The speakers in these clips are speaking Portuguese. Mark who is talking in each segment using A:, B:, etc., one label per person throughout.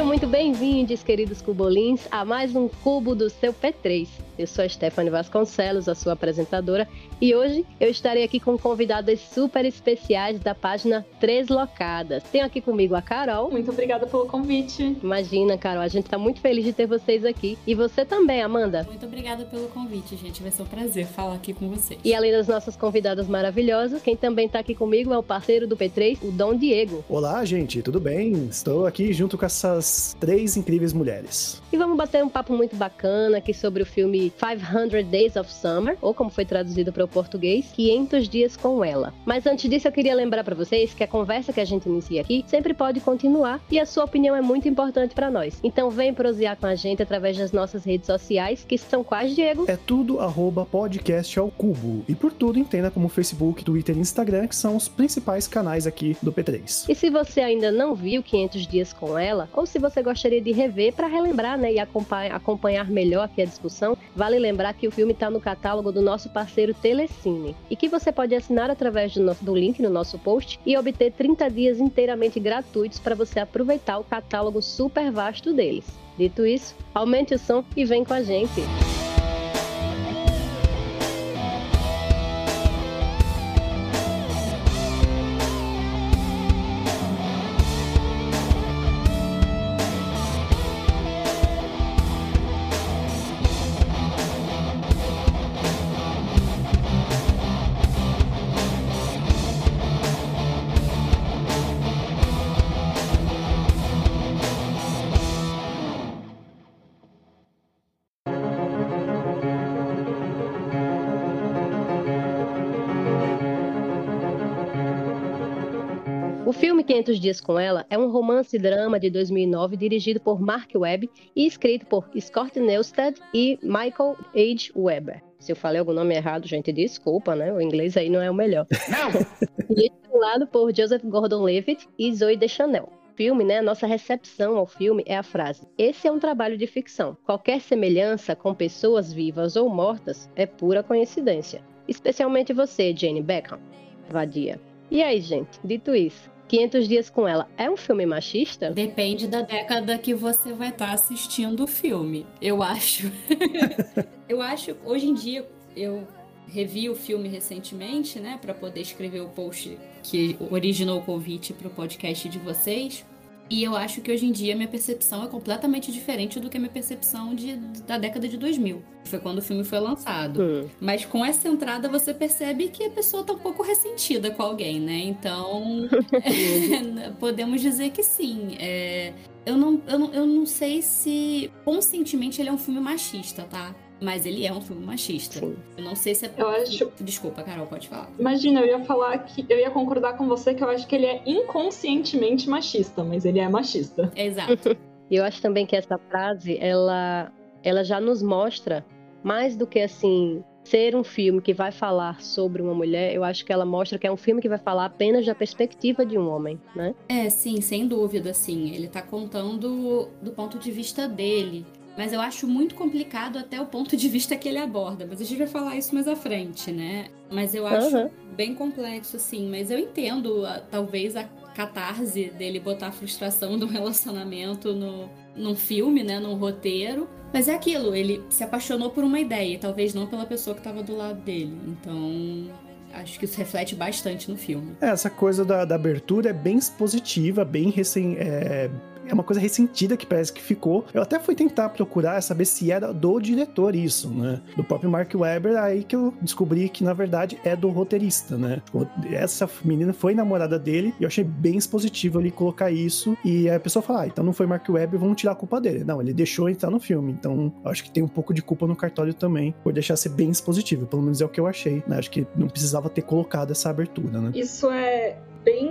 A: Sejam muito bem-vindos, queridos cubolins, a mais um Cubo do seu P3. Eu sou a Stephanie Vasconcelos, a sua apresentadora, e hoje eu estarei aqui com convidadas super especiais da página Três Locadas. Tenho aqui comigo a Carol.
B: Muito obrigada pelo convite.
A: Imagina, Carol, a gente está muito feliz de ter vocês aqui. E você também, Amanda.
C: Muito obrigada pelo convite, gente. Vai ser um prazer falar aqui com vocês.
A: E além das nossas convidadas maravilhosas, quem também está aqui comigo é o parceiro do P3, o Dom Diego.
D: Olá, gente, tudo bem? Estou aqui junto com essas três incríveis mulheres.
A: E vamos bater um papo muito bacana aqui sobre o filme 500 Days of Summer, ou como foi traduzido para o português, 500 Dias com Ela. Mas antes disso, eu queria lembrar para vocês que a conversa que a gente inicia aqui sempre pode continuar e a sua opinião é muito importante para nós. Então vem prosear com a gente através das nossas redes sociais, que são quais, Diego?
D: É tudo arroba podcast ao cubo. E por tudo entenda como Facebook, Twitter e Instagram, que são os principais canais aqui do P3.
A: E se você ainda não viu 500 Dias com Ela, ou se você gostaria de rever para relembrar né, e acompanhar, acompanhar melhor aqui a discussão, vale lembrar que o filme está no catálogo do nosso parceiro Telecine e que você pode assinar através do, nosso, do link no nosso post e obter 30 dias inteiramente gratuitos para você aproveitar o catálogo super vasto deles. Dito isso, aumente o som e vem com a gente. 500 Dias com Ela é um romance-drama de 2009 dirigido por Mark Webb e escrito por Scott Neustad e Michael H. Weber. Se eu falei algum nome errado, gente, desculpa, né? O inglês aí não é o melhor. e estrelado por Joseph Gordon-Levitt e Zoe Deschanel. Filme, né, nossa recepção ao filme é a frase: Esse é um trabalho de ficção. Qualquer semelhança com pessoas vivas ou mortas é pura coincidência. Especialmente você, Jane Beckham. Vadia. E aí, gente, dito isso, 500 Dias com Ela é um filme machista?
C: Depende da década que você vai estar assistindo o filme, eu acho. eu acho, hoje em dia, eu revi o filme recentemente, né, para poder escrever o post que originou o convite para o podcast de vocês. E eu acho que hoje em dia minha percepção é completamente diferente do que a minha percepção de, da década de 2000. Foi quando o filme foi lançado.
A: Hum.
C: Mas com essa entrada você percebe que a pessoa tá um pouco ressentida com alguém, né? Então, podemos dizer que sim. É, eu, não, eu, não, eu não sei se conscientemente ele é um filme machista, tá? Mas ele é um filme machista.
A: Sim.
C: Eu não sei se é.
B: Eu acho.
C: Desculpa, Carol, pode falar.
B: Imagina, eu ia falar que. Eu ia concordar com você que eu acho que ele é inconscientemente machista, mas ele é machista.
C: Exato.
A: E eu acho também que essa frase, ela, ela já nos mostra mais do que assim ser um filme que vai falar sobre uma mulher. Eu acho que ela mostra que é um filme que vai falar apenas da perspectiva de um homem, né?
C: É, sim, sem dúvida, sim. Ele tá contando do ponto de vista dele. Mas eu acho muito complicado até o ponto de vista que ele aborda. Mas a gente vai falar isso mais à frente, né? Mas eu acho
A: Uhum.
C: bem complexo, assim. Mas eu entendo, a- talvez, a catarse dele botar a frustração do relacionamento no, num filme, né? Num roteiro. Mas é aquilo, ele se apaixonou por uma ideia, talvez não pela pessoa que tava do lado dele. Então, acho que isso reflete bastante no filme.
D: É, essa coisa da, da abertura é bem expositiva, bem recém. É... é uma coisa ressentida que parece que ficou. Eu até fui tentar procurar saber se era do diretor isso, né? Do próprio Mark Webber, aí que eu descobri que na verdade é do roteirista, né? Essa menina foi namorada dele e eu achei bem expositivo ele colocar isso. E a pessoa fala, ah, então não foi Mark Webber, vamos tirar a culpa dele. Não, ele deixou entrar no filme. Então acho que tem um pouco de culpa no cartório também por deixar ser bem expositivo. Pelo menos é o que eu achei, né? Acho que não precisava ter colocado essa abertura, né?
B: Isso é bem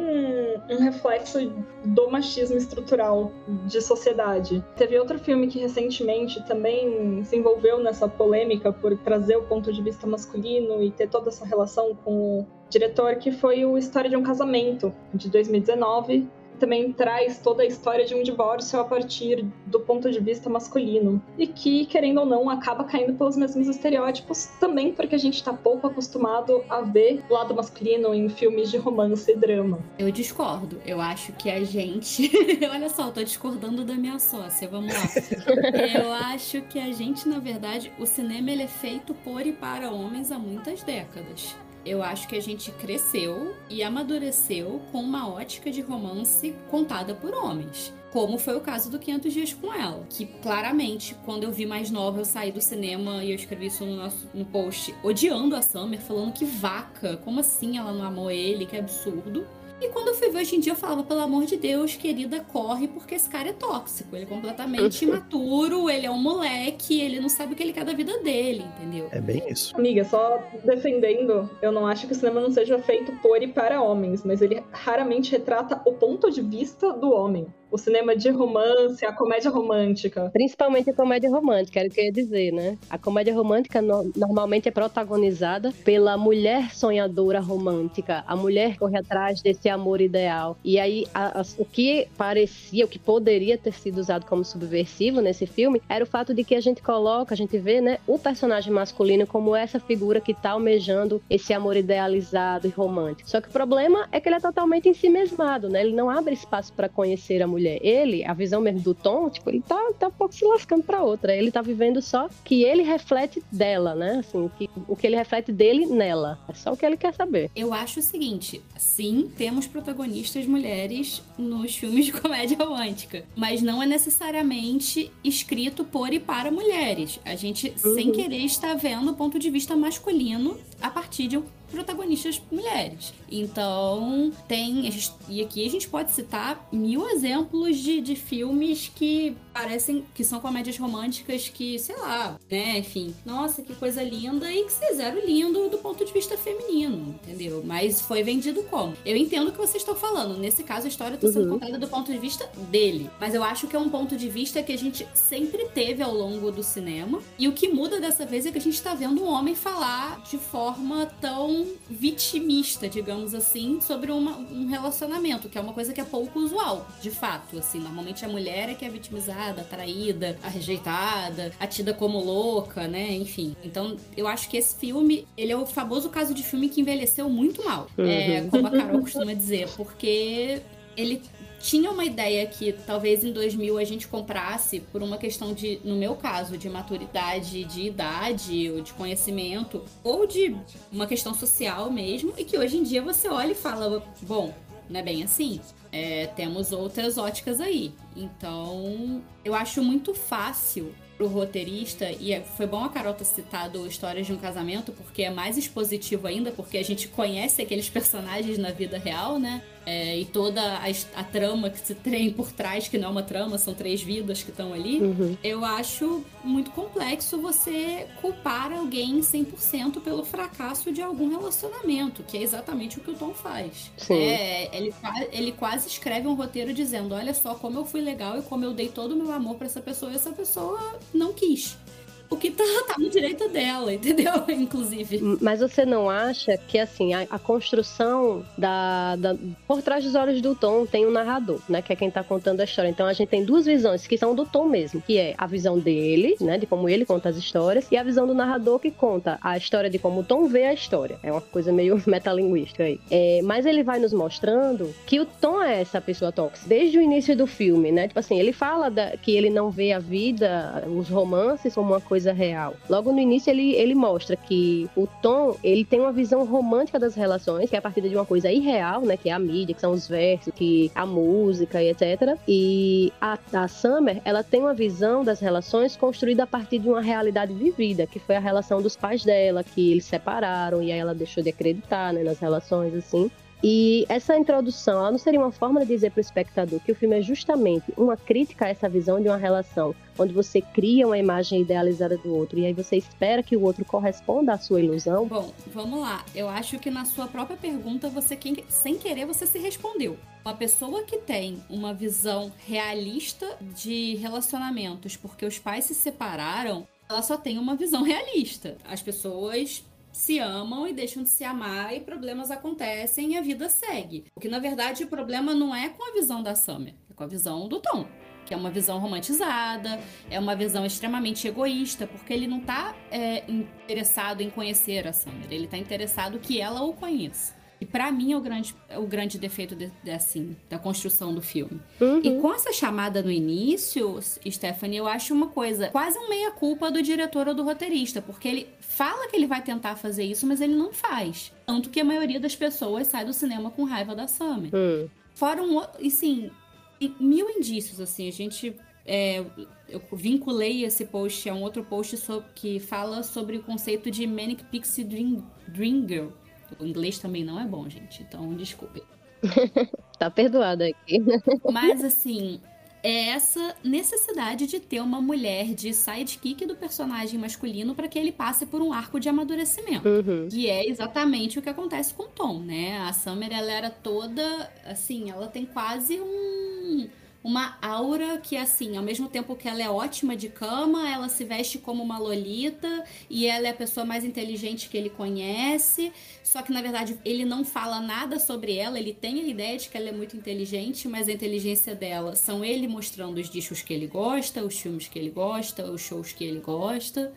B: um reflexo do machismo estrutural de sociedade. Teve outro filme que recentemente também se envolveu nessa polêmica por trazer o ponto de vista masculino e ter toda essa relação com o diretor, que foi o História de um Casamento, de 2019, também traz toda a história de um divórcio a partir do ponto de vista masculino. E que, querendo ou não, acaba caindo pelos mesmos estereótipos, também porque a gente está pouco acostumado a ver o lado masculino em filmes de romance e drama.
C: Eu discordo. Eu acho que a gente. Olha só, eu tô discordando da minha sócia, vamos lá. eu acho que a gente, na verdade, o cinema ele é feito por e para homens há muitas décadas eu acho que a gente cresceu e amadureceu com uma ótica de romance contada por homens. Como foi o caso do 500 Dias com Ela. Que claramente, quando eu vi mais nova, eu saí do cinema e eu escrevi isso no, nosso, no post, odiando a Summer, falando que vaca, como assim ela não amou ele, que absurdo. E quando eu fui ver hoje em dia, eu falava, pelo amor de Deus, querida, corre, porque esse cara é tóxico. Ele é completamente imaturo, ele é um moleque, ele não sabe o que ele quer da vida dele, entendeu?
D: É bem isso.
B: Amiga, só defendendo, eu não acho que o cinema não seja feito por e para homens, mas ele raramente retrata o ponto de vista do homem o cinema de romance, a comédia romântica.
A: Principalmente a comédia romântica, era o que eu ia dizer, né? A comédia romântica no, normalmente é protagonizada pela mulher sonhadora romântica, a mulher corre atrás desse amor ideal. E aí, a, a, o que parecia, o que poderia ter sido usado como subversivo nesse filme, era o fato de que a gente coloca, a gente vê, né, o personagem masculino como essa figura que tá almejando esse amor idealizado e romântico. Só que o problema é que ele é totalmente ensimesmado, né? Ele não abre espaço para conhecer a mulher mulher. Ele, a visão mesmo do Tom, tipo, ele tá, tá um pouco se lascando pra outra. Ele tá vivendo só que ele reflete dela, né? Assim, que, o que ele reflete dele nela. É só o que ele quer saber.
C: Eu acho o seguinte: sim, temos protagonistas mulheres nos filmes de comédia romântica, mas não é necessariamente escrito por e para mulheres. A gente, uhum. sem querer, está vendo o ponto de vista masculino a partir de um protagonistas mulheres. Então, tem. Gente, e aqui a gente pode citar mil exemplos de, de filmes que parecem que são comédias românticas que, sei lá, né, enfim, nossa, que coisa linda e que fizeram lindo do ponto de vista feminino, entendeu? Mas foi vendido como? Eu entendo o que vocês estão falando. Nesse caso, a história está sendo uhum. contada do ponto de vista dele. Mas eu acho que é um ponto de vista que a gente sempre teve ao longo do cinema. E o que muda dessa vez é que a gente está vendo um homem falar de forma tão vitimista, digamos assim, sobre uma, um relacionamento, que é uma coisa que é pouco usual, de fato. Assim, normalmente a mulher é que é vitimizada, atraída, a rejeitada, a tida como louca, né? Enfim. Então, eu acho que esse filme, ele é o famoso caso de filme que envelheceu muito mal. Uhum. É, como a Carol costuma dizer, porque ele tinha uma ideia que talvez em 2000 a gente comprasse por uma questão de, no meu caso, de maturidade, de idade, ou de conhecimento, ou de uma questão social mesmo, e que hoje em dia você olha e fala, bom, não é bem assim. É, temos outras óticas aí. Então, eu acho muito fácil pro roteirista, e é, foi bom a Carol ter citado Histórias de um Casamento, porque é mais expositivo ainda, porque a gente conhece aqueles personagens na vida real, né? É, e toda a, a, trama que se tem por trás, que não é uma trama, são três vidas que estão ali, uhum. eu acho muito complexo você culpar alguém 100% pelo fracasso de algum relacionamento, que é exatamente o que o Tom faz. É, ele, ele quase escreve um roteiro dizendo: Olha só como eu fui legal e como eu dei todo o meu amor para essa pessoa e essa pessoa não quis o que tá, tá no direito dela, entendeu? Inclusive.
A: Mas você não acha que, assim, a, a construção da, da, Por trás dos olhos do Tom tem um narrador, né? Que é quem tá contando a história. Então a gente tem duas visões que são do Tom mesmo, que é a visão dele, né? De como ele conta as histórias, e a visão do narrador que conta a história de como o Tom vê a história. É uma coisa meio metalinguística aí. É, mas ele vai nos mostrando que o Tom é essa pessoa tóxica. Desde o início do filme, né? Tipo assim, ele fala da, que ele não vê a vida, os romances como uma coisa coisa real. Logo no início ele, ele mostra que o Tom, ele tem uma visão romântica das relações, que é a partir de uma coisa irreal, né, que é a mídia, que são os versos, que a música e etc. E a, a Summer, ela tem uma visão das relações construída a partir de uma realidade vivida, que foi a relação dos pais dela, que eles separaram e aí ela deixou de acreditar, né, nas relações assim. E essa introdução, ela não seria uma forma de dizer para o espectador que o filme é justamente uma crítica a essa visão de uma relação onde você cria uma imagem idealizada do outro e aí você espera que o outro corresponda à sua ilusão?
C: Bom, vamos lá. Eu acho que na sua própria pergunta, você sem querer, você se respondeu. Uma pessoa que tem uma visão realista de relacionamentos porque os pais se separaram, ela só tem uma visão realista. As pessoas se amam e deixam de se amar e problemas acontecem e a vida segue. Porque na verdade o problema não é com a visão da Summer, é com a visão do Tom que é uma visão romantizada, é uma visão extremamente egoísta, porque ele não tá é, interessado em conhecer a Sandra, ele tá interessado que ela o conheça. E para mim é o grande, é o grande defeito de, de, assim, da construção do filme. Uhum. E com essa chamada no início, Stephanie, eu acho uma coisa, quase um meia-culpa do diretor ou do roteirista, porque ele fala que ele vai tentar fazer isso, mas ele não faz. Tanto que a maioria das pessoas sai do cinema com raiva da Summer. Uhum. Fora um. E sim, mil indícios, assim. A gente. É, eu vinculei esse post a um outro post sobre, que fala sobre o conceito de Manic Pixie Dream, Dream Girl. O inglês também não é bom, gente, então desculpe.
A: tá perdoado aqui.
C: Mas assim, é essa necessidade de ter uma mulher de sidekick do personagem masculino para que ele passe por um arco de amadurecimento. Uhum. Que é exatamente o que acontece com Tom, né? A Summer, ela era toda, assim, ela tem quase um uma aura que, assim, ao mesmo tempo que ela é ótima de cama, ela se veste como uma lolita e ela é a pessoa mais inteligente que ele conhece. Só que, na verdade, ele não fala nada sobre ela, ele tem a ideia de que ela é muito inteligente, mas a inteligência dela são ele mostrando os discos que ele gosta, os filmes que ele gosta, os shows que ele gosta.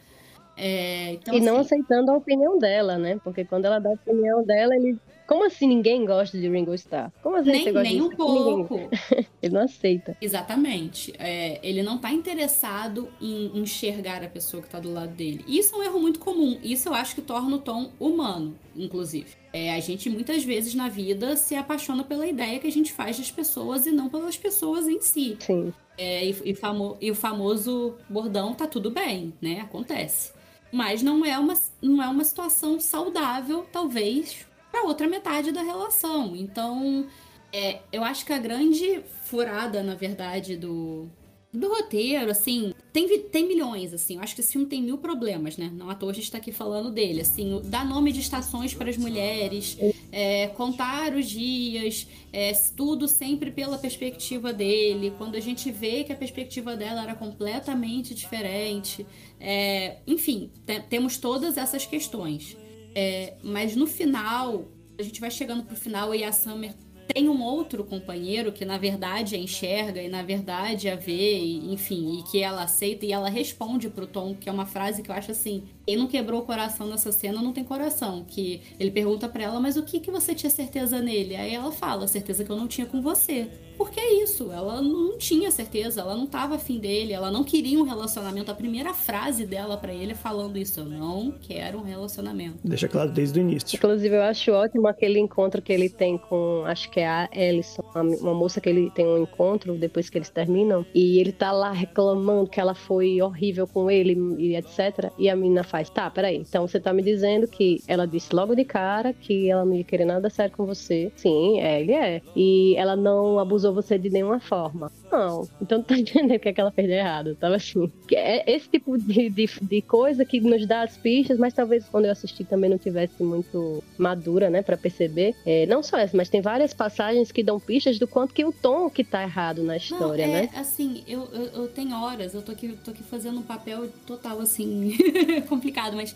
C: É, então,
A: e não assim... aceitando a opinião dela, né? Porque quando ela dá a opinião dela, ele como assim ninguém gosta de Ringo Starr? Como assim
C: nem,
A: você gosta
C: nem um pouco.
A: ele não aceita.
C: Exatamente. É, ele não tá interessado em enxergar a pessoa que tá do lado dele. Isso é um erro muito comum. Isso eu acho que torna o Tom humano, inclusive. É, a gente muitas vezes na vida se apaixona pela ideia que a gente faz das pessoas e não pelas pessoas em si.
A: Sim.
C: É, e, e, famo, e o famoso bordão tá tudo bem, né? Acontece. Mas não é uma, não é uma situação saudável, talvez, para outra metade da relação. Então, é, eu acho que a grande furada, na verdade, do, do roteiro, assim, tem, tem milhões, assim. Eu acho que esse filme tem mil problemas, né? Não à toa a gente tá aqui falando dele. Assim, dar nome de estações para as mulheres, é, contar os dias, é, tudo sempre pela perspectiva dele. Quando a gente vê que a perspectiva dela era completamente diferente. É, enfim, temos todas essas questões. É, mas no final, a gente vai chegando pro final e a Summer tem um outro companheiro que na verdade a enxerga e na verdade a vê, e, enfim, e que ela aceita e ela responde pro Tom, que é uma frase que eu acho assim, quem não quebrou o coração nessa cena não tem coração, que ele pergunta para ela, mas o que que você tinha certeza nele? Aí ela fala, certeza que eu não tinha com você. Porque é isso, ela não tinha certeza, ela não tava afim dele, ela não queria um relacionamento. A primeira frase dela para ele é falando isso, eu não quero um relacionamento.
D: Deixa claro desde o início.
A: Inclusive, eu acho ótimo aquele encontro que ele tem com, acho que é a Ellison, uma moça que ele tem um encontro depois que eles terminam, e ele tá lá reclamando que ela foi horrível com ele e etc. E a menina faz, tá, peraí, então você tá me dizendo que ela disse logo de cara que ela não ia querer nada sério com você. Sim, é, ele é. E ela não abusou você de nenhuma forma. Não. Então tá entendendo o que, é que ela fez de errado. Tava assim. É esse tipo de, de, de, coisa que nos dá as pistas, mas talvez quando eu assisti também não tivesse muito madura, né, para perceber. É, não só essa, mas tem várias passagens que dão pistas do quanto que o tom que tá errado na história,
C: não,
A: é, né?
C: Assim, eu, eu, eu tenho horas, eu tô aqui, tô aqui fazendo um papel total assim, complicado, mas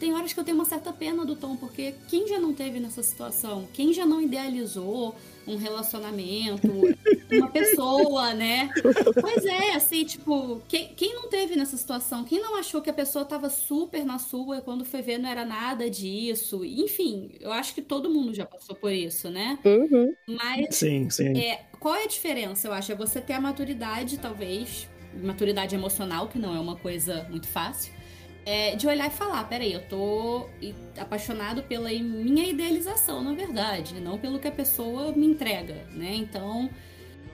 C: tem horas que eu tenho uma certa pena do Tom, porque quem já não teve nessa situação? Quem já não idealizou um relacionamento, uma pessoa, né? Pois é, assim, tipo, quem, quem não teve nessa situação? Quem não achou que a pessoa tava super na sua e quando foi ver não era nada disso? Enfim, eu acho que todo mundo já passou por isso, né?
A: Uhum.
C: Mas.
D: Sim, sim.
C: É, qual é a diferença, eu acho? É você ter a maturidade, talvez, maturidade emocional, que não é uma coisa muito fácil é, de olhar e falar, peraí, eu tô apaixonado pela minha idealização, na verdade, não pelo que a pessoa me entrega, né? Então,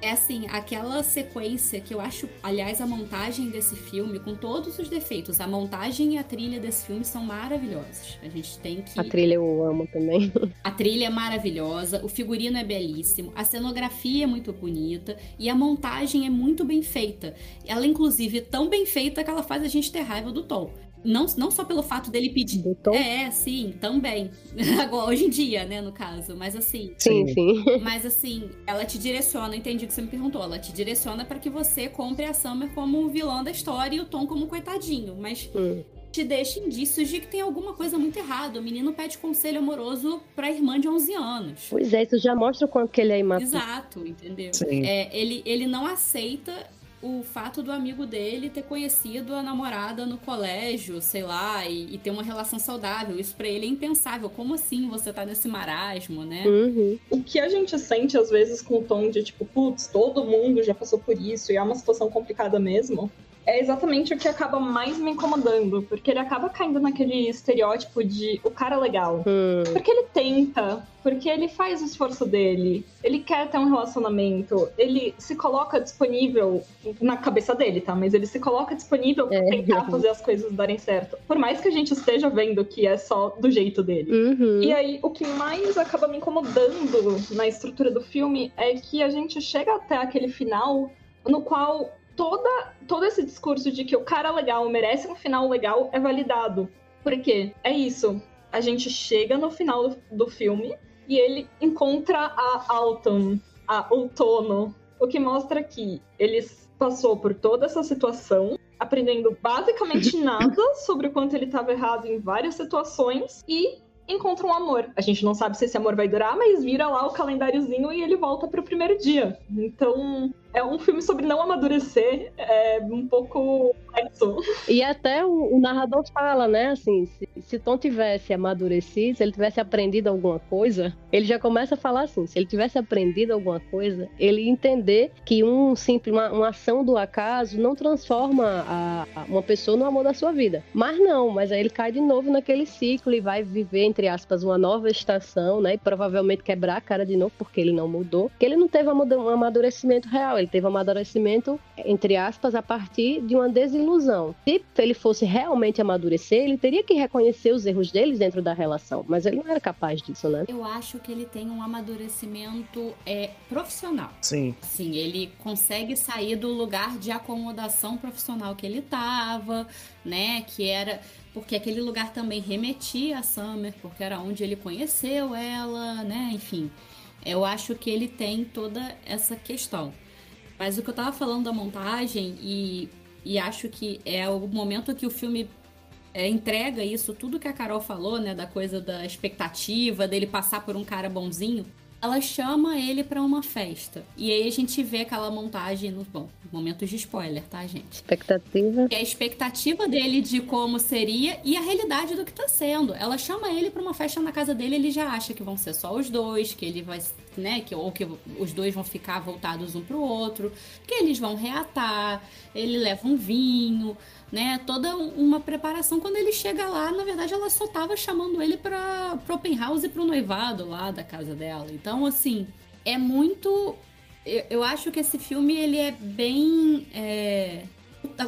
C: É assim, aquela sequência que eu acho, aliás, a montagem desse filme, com todos os defeitos, a montagem e a trilha desse filme são maravilhosas. A gente tem que.
A: A trilha eu amo também.
C: A trilha é maravilhosa, o figurino é belíssimo, a cenografia é muito bonita e a montagem é muito bem feita. Ela, inclusive, é tão bem feita que ela faz a gente ter raiva do Tom. Não, não só pelo fato dele pedir.
A: Tom?
C: É, sim, também. Agora, hoje em dia, né, no caso. Mas assim.
A: Sim, sim.
C: Mas assim, ela te direciona, entendi o que você me perguntou. Ela te direciona para que você compre a Summer como vilã da história e o Tom como coitadinho. Mas
A: Hum.
C: te deixa indícios de que tem alguma coisa muito errada. O menino pede conselho amoroso pra irmã de 11 anos.
A: Pois é, isso já mostra o quanto que ele é imaturo.
C: Exato, entendeu?
D: Sim.
C: É, ele, ele não aceita o fato do amigo dele ter conhecido a namorada no colégio, sei lá, e, e ter uma relação saudável. Isso pra ele é impensável. Como assim você tá nesse marasmo, né?
A: Uhum.
B: O que a gente sente às vezes com o tom de tipo, putz, todo mundo já passou por isso e é uma situação complicada mesmo, é exatamente o que acaba mais me incomodando, porque ele acaba caindo naquele estereótipo de o cara legal.
A: Hum.
B: Porque ele tenta, porque ele faz o esforço dele, ele quer ter um relacionamento, ele se coloca disponível na cabeça dele, tá? Mas ele se coloca disponível pra
A: É.
B: tentar fazer as coisas darem certo. Por mais que a gente esteja vendo que é só do jeito dele.
A: Uhum.
B: E aí, o que mais acaba me incomodando na estrutura do filme é que a gente chega até aquele final no qual toda, todo esse discurso de que o cara legal merece um final legal é validado. Por quê? É isso. A gente chega no final do, do filme e ele encontra a Autumn, a Outono, o que mostra que ele passou por toda essa situação, aprendendo basicamente nada sobre o quanto ele estava errado em várias situações e encontra um amor. A gente não sabe se esse amor vai durar, mas vira lá o calendáriozinho e ele volta pro primeiro dia. Então, é um filme sobre não amadurecer, é um pouco complexo.
A: E até o, o narrador fala, né? Assim, se, se Tom tivesse amadurecido, se ele tivesse aprendido alguma coisa, ele já começa a falar assim: se ele tivesse aprendido alguma coisa, ele entender que um simples, uma, uma ação do acaso não transforma a, a- uma pessoa no amor da sua vida. Mas não, mas aí ele cai de novo naquele ciclo e vai viver, entre aspas, uma nova estação, né? E provavelmente quebrar a cara de novo, porque ele não mudou. Porque ele não teve um amadurecimento real, ele teve um amadurecimento, entre aspas, a partir de uma desilusão. Se ele fosse realmente amadurecer, ele teria que reconhecer os erros deles dentro da relação. Mas ele não era capaz disso, né?
C: Eu acho que ele tem um amadurecimento é, profissional.
D: Sim.
C: Assim, ele consegue sair do lugar de acomodação profissional que ele tava, né? Que era. Porque aquele lugar também remetia a Summer, porque era onde ele conheceu ela, né? Enfim. Eu acho que ele tem toda essa questão. Mas o que eu tava falando da montagem, e, e acho que é o momento que o filme é, entrega isso, tudo que a Carol falou, né? Da coisa da expectativa, dele passar por um cara bonzinho. Ela chama ele pra uma festa. E aí a gente vê aquela montagem no. Bom, momentos de spoiler, tá, gente?
A: Expectativa.
C: É a expectativa dele de como seria e a realidade do que tá sendo. Ela chama ele pra uma festa na casa dele, ele já acha que vão ser só os dois, que ele vai, né, que ou que os dois vão ficar voltados um pro outro, que eles vão reatar, ele leva um vinho, né, toda um- uma preparação. Quando ele chega lá, na verdade ela só tava chamando ele pra pro open house e pro noivado lá da casa dela. Então, assim, é muito eu, eu acho que esse filme ele é bem é,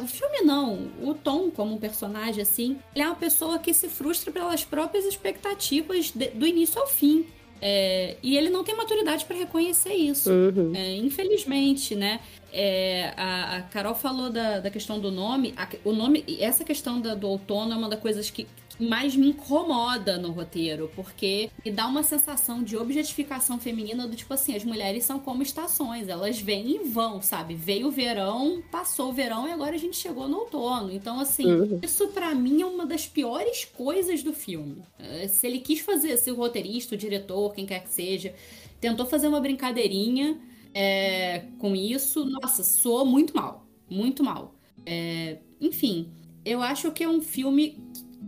C: o filme não, o Tom como personagem assim, ele é uma pessoa que se frustra pelas próprias expectativas de- do início ao fim. É, e ele não tem maturidade para reconhecer isso.
A: Uhum.
C: É, infelizmente, né? É, a, a Carol falou da, da questão do nome. A- o nome, essa questão da- do outono é uma das coisas que que mais me incomoda no roteiro, porque me dá uma sensação de objetificação feminina do tipo assim, as mulheres são como estações, elas vêm e vão, sabe? Veio o verão, passou o verão e agora a gente chegou no outono. Então, assim,
A: Uhum.
C: isso pra mim é uma das piores coisas do filme. É, Se ele quis fazer, se o roteirista, o diretor, quem quer que seja, tentou fazer uma brincadeirinha é, com isso, nossa, soou muito mal. Muito mal. É, enfim, eu acho que é um filme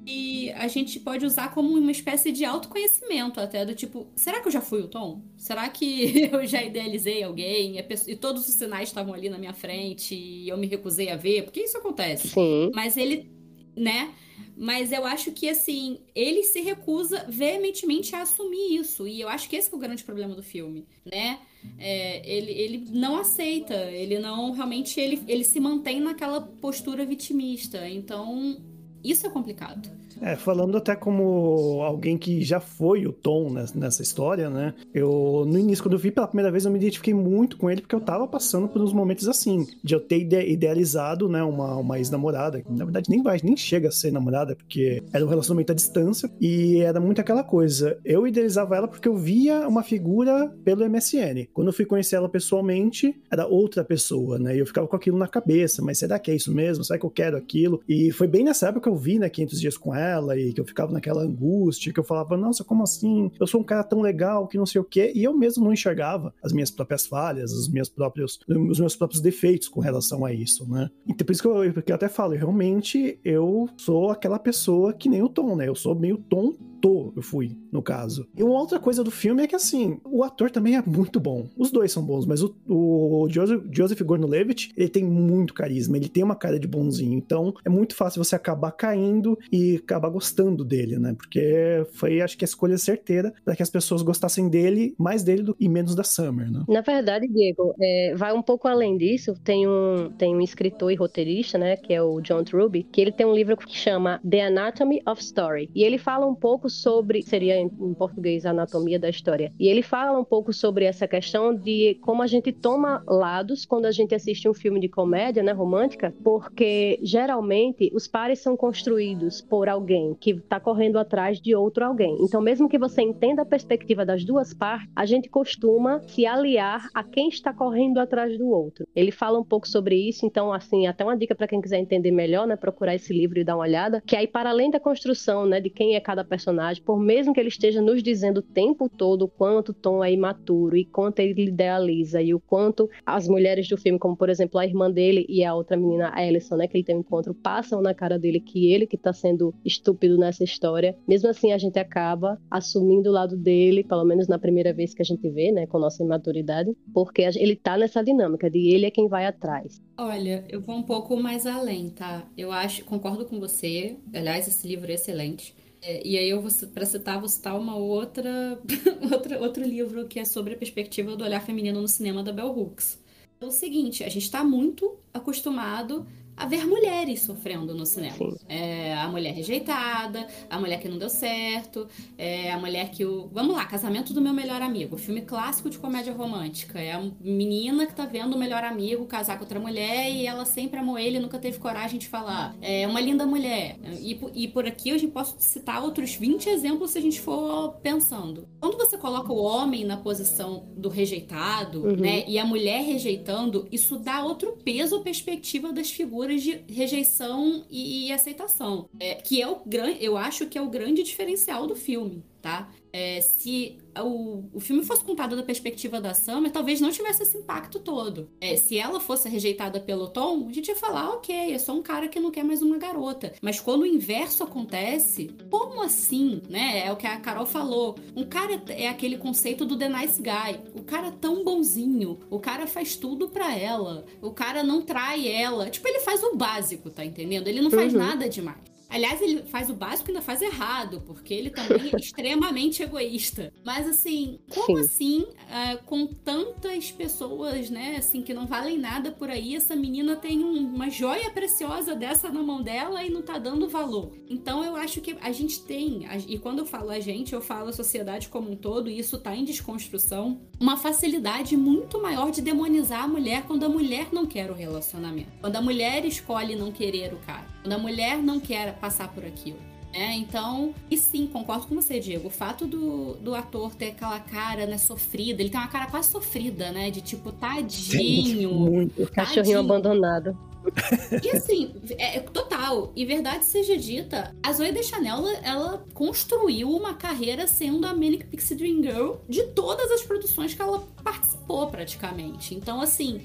C: que a gente pode usar como uma espécie de autoconhecimento até, do tipo, será que eu já fui o Tom? Será que eu já idealizei alguém e, pessoa- e todos os sinais estavam ali na minha frente e eu me recusei a ver? Porque isso acontece.
A: Sim.
C: Mas ele, né? Mas eu acho que, assim, ele se recusa veementemente a assumir isso. E eu acho que esse é o grande problema do filme, né? é, ele, ele não aceita, ele não realmente ele, ele se mantém naquela postura vitimista. Então, isso é complicado.
D: É, falando até como alguém que já foi o Tom nessa história, né? Eu, no início, quando eu vi pela primeira vez, eu me identifiquei muito com ele, porque eu tava passando por uns momentos assim, de eu ter idealizado, né, uma, uma ex-namorada, que na verdade nem vai, nem chega a ser namorada, porque era um relacionamento à distância, e era muito aquela coisa. Eu idealizava ela porque eu via uma figura pelo MSN. Quando eu fui conhecer ela pessoalmente, era outra pessoa, né? E eu ficava com aquilo na cabeça, mas será que é isso mesmo? Será que eu quero aquilo? E foi bem nessa época que eu vi, né, 500 dias com ela, ela e que eu ficava naquela angústia, que eu falava, nossa, como assim? Eu sou um cara tão legal que não sei o quê, e eu mesmo não enxergava as minhas próprias falhas, os meus próprios, os meus próprios defeitos com relação a isso, né? Então por isso que eu, porque eu até falo, realmente eu sou aquela pessoa que nem o Tom, né? Eu sou meio Tom eu fui, no caso. E uma outra coisa do filme é que, assim, o ator também é muito bom. Os dois são bons, mas o, o Joseph, Joseph Gordon-Levitt, ele tem muito carisma, ele tem uma cara de bonzinho. Então, é muito fácil você acabar caindo e acabar gostando dele, né? Porque foi, acho que, a escolha certeira para que as pessoas gostassem dele, mais dele do, e menos da Summer, né?
A: Na verdade, Diego, é, vai um pouco além disso. Tem um, tem um escritor e roteirista, né, que é o John Truby, que ele tem um livro que chama The Anatomy of Story. E ele fala um pouco sobre, seria em, português, a anatomia da história. E ele fala um pouco sobre essa questão de como a gente toma lados quando a gente assiste um filme de comédia, né, romântica, porque geralmente os pares são construídos por alguém que está correndo atrás de outro alguém. Então, mesmo que você entenda a perspectiva das duas partes, a gente costuma se aliar a quem está correndo atrás do outro. Ele fala um pouco sobre isso, então, assim, até uma dica para quem quiser entender melhor, né, procurar esse livro e dar uma olhada, que aí, para além da construção, né, de quem é cada personagem, personagem, por mesmo que ele esteja nos dizendo o tempo todo o quanto Tom é imaturo e quanto ele idealiza e o quanto as mulheres do filme, como por exemplo a irmã dele e a outra menina, a Alison, né, que ele tem um encontro, passam na cara dele que ele que tá sendo estúpido nessa história. Mesmo assim, a gente acaba assumindo o lado dele, pelo menos na primeira vez que a gente vê, né, com nossa imaturidade, porque ele tá nessa dinâmica de ele é quem vai atrás.
C: Olha, eu vou um pouco mais além, tá? Eu acho, concordo com você. Aliás, esse livro é excelente. É, e aí eu vou para citar, vou citar uma outra, outro livro que é sobre a perspectiva do olhar feminino no cinema da Bell Hooks. É o seguinte, a gente está muito acostumado a ver mulheres sofrendo no cinema. É, a mulher rejeitada, a mulher que não deu certo, é, a mulher que o. Vamos lá, Casamento do Meu Melhor Amigo, filme clássico de comédia romântica. É a menina que tá vendo o melhor amigo casar com outra mulher e ela sempre amou ele e nunca teve coragem de falar. É uma linda mulher. E, e por aqui eu posso citar outros 20 exemplos se a gente for pensando. Quando você coloca o homem na posição do rejeitado, uhum. né, e a mulher rejeitando, isso dá outro peso à perspectiva das figuras de rejeição e, e aceitação. É, que é o grande, eu acho que é o grande diferencial do filme, tá? É, se o, o filme fosse contado da perspectiva da Summer, talvez não tivesse esse impacto todo. É, se ela fosse rejeitada pelo Tom, a gente ia falar, ok, é só um cara que não quer mais uma garota. Mas quando o inverso acontece, como assim, né? É o que a Carol falou. Um cara é aquele conceito do The Nice Guy. O cara é tão bonzinho, o cara faz tudo pra ela, o cara não trai ela. Tipo, ele faz o básico, tá entendendo? Ele não faz uhum. nada demais. Aliás, ele faz o básico e ainda faz errado, porque ele também é extremamente egoísta. Mas assim, como Sim. assim, uh, com tantas pessoas, né, assim, que não valem nada por aí, essa menina tem um, uma joia preciosa dessa na mão dela e não tá dando valor? Então eu acho que a gente tem, e quando eu falo a gente, eu falo a sociedade como um todo, e isso tá em desconstrução, uma facilidade muito maior de demonizar a mulher quando a mulher não quer o relacionamento. Quando a mulher escolhe não querer o cara. Quando a mulher não quer passar por aquilo. É, então, e sim, concordo com você, Diego. O fato do, do ator ter aquela cara, né, sofrida, ele tem uma cara quase sofrida, né? De tipo, tadinho.
A: Muito. Tadinho. Cachorrinho abandonado.
C: E assim, é, é, total. E verdade seja dita, a Zoe Deschanel, ela, ela construiu uma carreira sendo a Manic Pixie Dream Girl de todas as produções que ela participou, praticamente. Então, assim,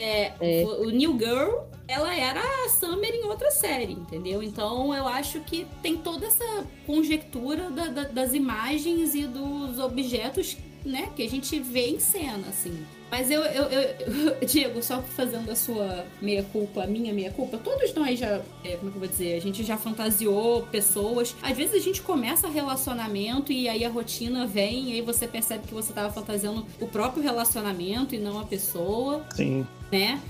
C: é, é. O, New Girl, ela era a Summer em outra série, entendeu? Então eu acho que tem toda essa conjectura da, da, das imagens e dos objetos, né, que a gente vê em cena, assim. Mas eu, eu, eu, Diego, só fazendo a sua meia-culpa, a minha meia-culpa, todos nós já, é, como é que eu vou dizer, a gente já fantasiou pessoas. Às vezes a gente começa relacionamento e aí a rotina vem e aí você percebe que você tava fantasiando o próprio relacionamento e não a pessoa.
D: Sim.
C: Né?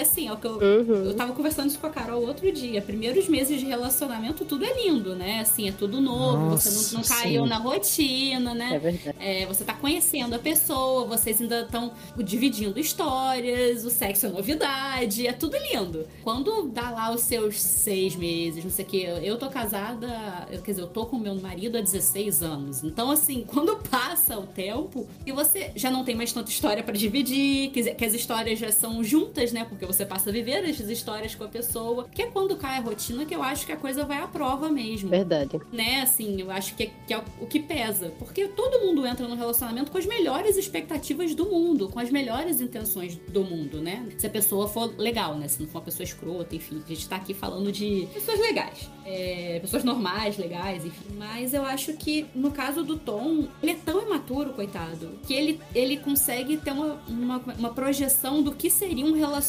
C: Assim, é o que eu,
A: Uhum.
C: eu tava conversando isso com a Carol outro dia. Primeiros meses de relacionamento, tudo é lindo, né? Assim, é tudo novo,
D: Nossa,
C: você não, não caiu
D: sim.
C: na rotina, né?
A: É verdade.
C: É, você tá conhecendo a pessoa, vocês ainda estão dividindo histórias, o sexo é novidade, é tudo lindo. Quando dá lá os seus seis meses, não sei o que, eu tô casada, eu- quer dizer, eu tô com meu marido há 16 anos. Então, assim, quando passa o tempo e você já não tem mais tanta história pra dividir, dizer, que as histórias já são juntas, né? Porque você passa a viver as histórias com a pessoa, que é quando cai a rotina que eu acho que a coisa vai à prova mesmo
A: Verdade.
C: né, assim, eu acho que é, que é o que pesa. Porque todo mundo entra no relacionamento com as melhores expectativas do mundo, com as melhores intenções do mundo, né? Se a pessoa for legal, né? Se não for uma pessoa escrota, enfim. A gente tá aqui falando de pessoas legais. É, pessoas normais, legais, enfim. Mas eu acho que, no caso do Tom, ele é tão imaturo, coitado, que ele, ele consegue ter uma, uma, uma projeção do que seria um relacionamento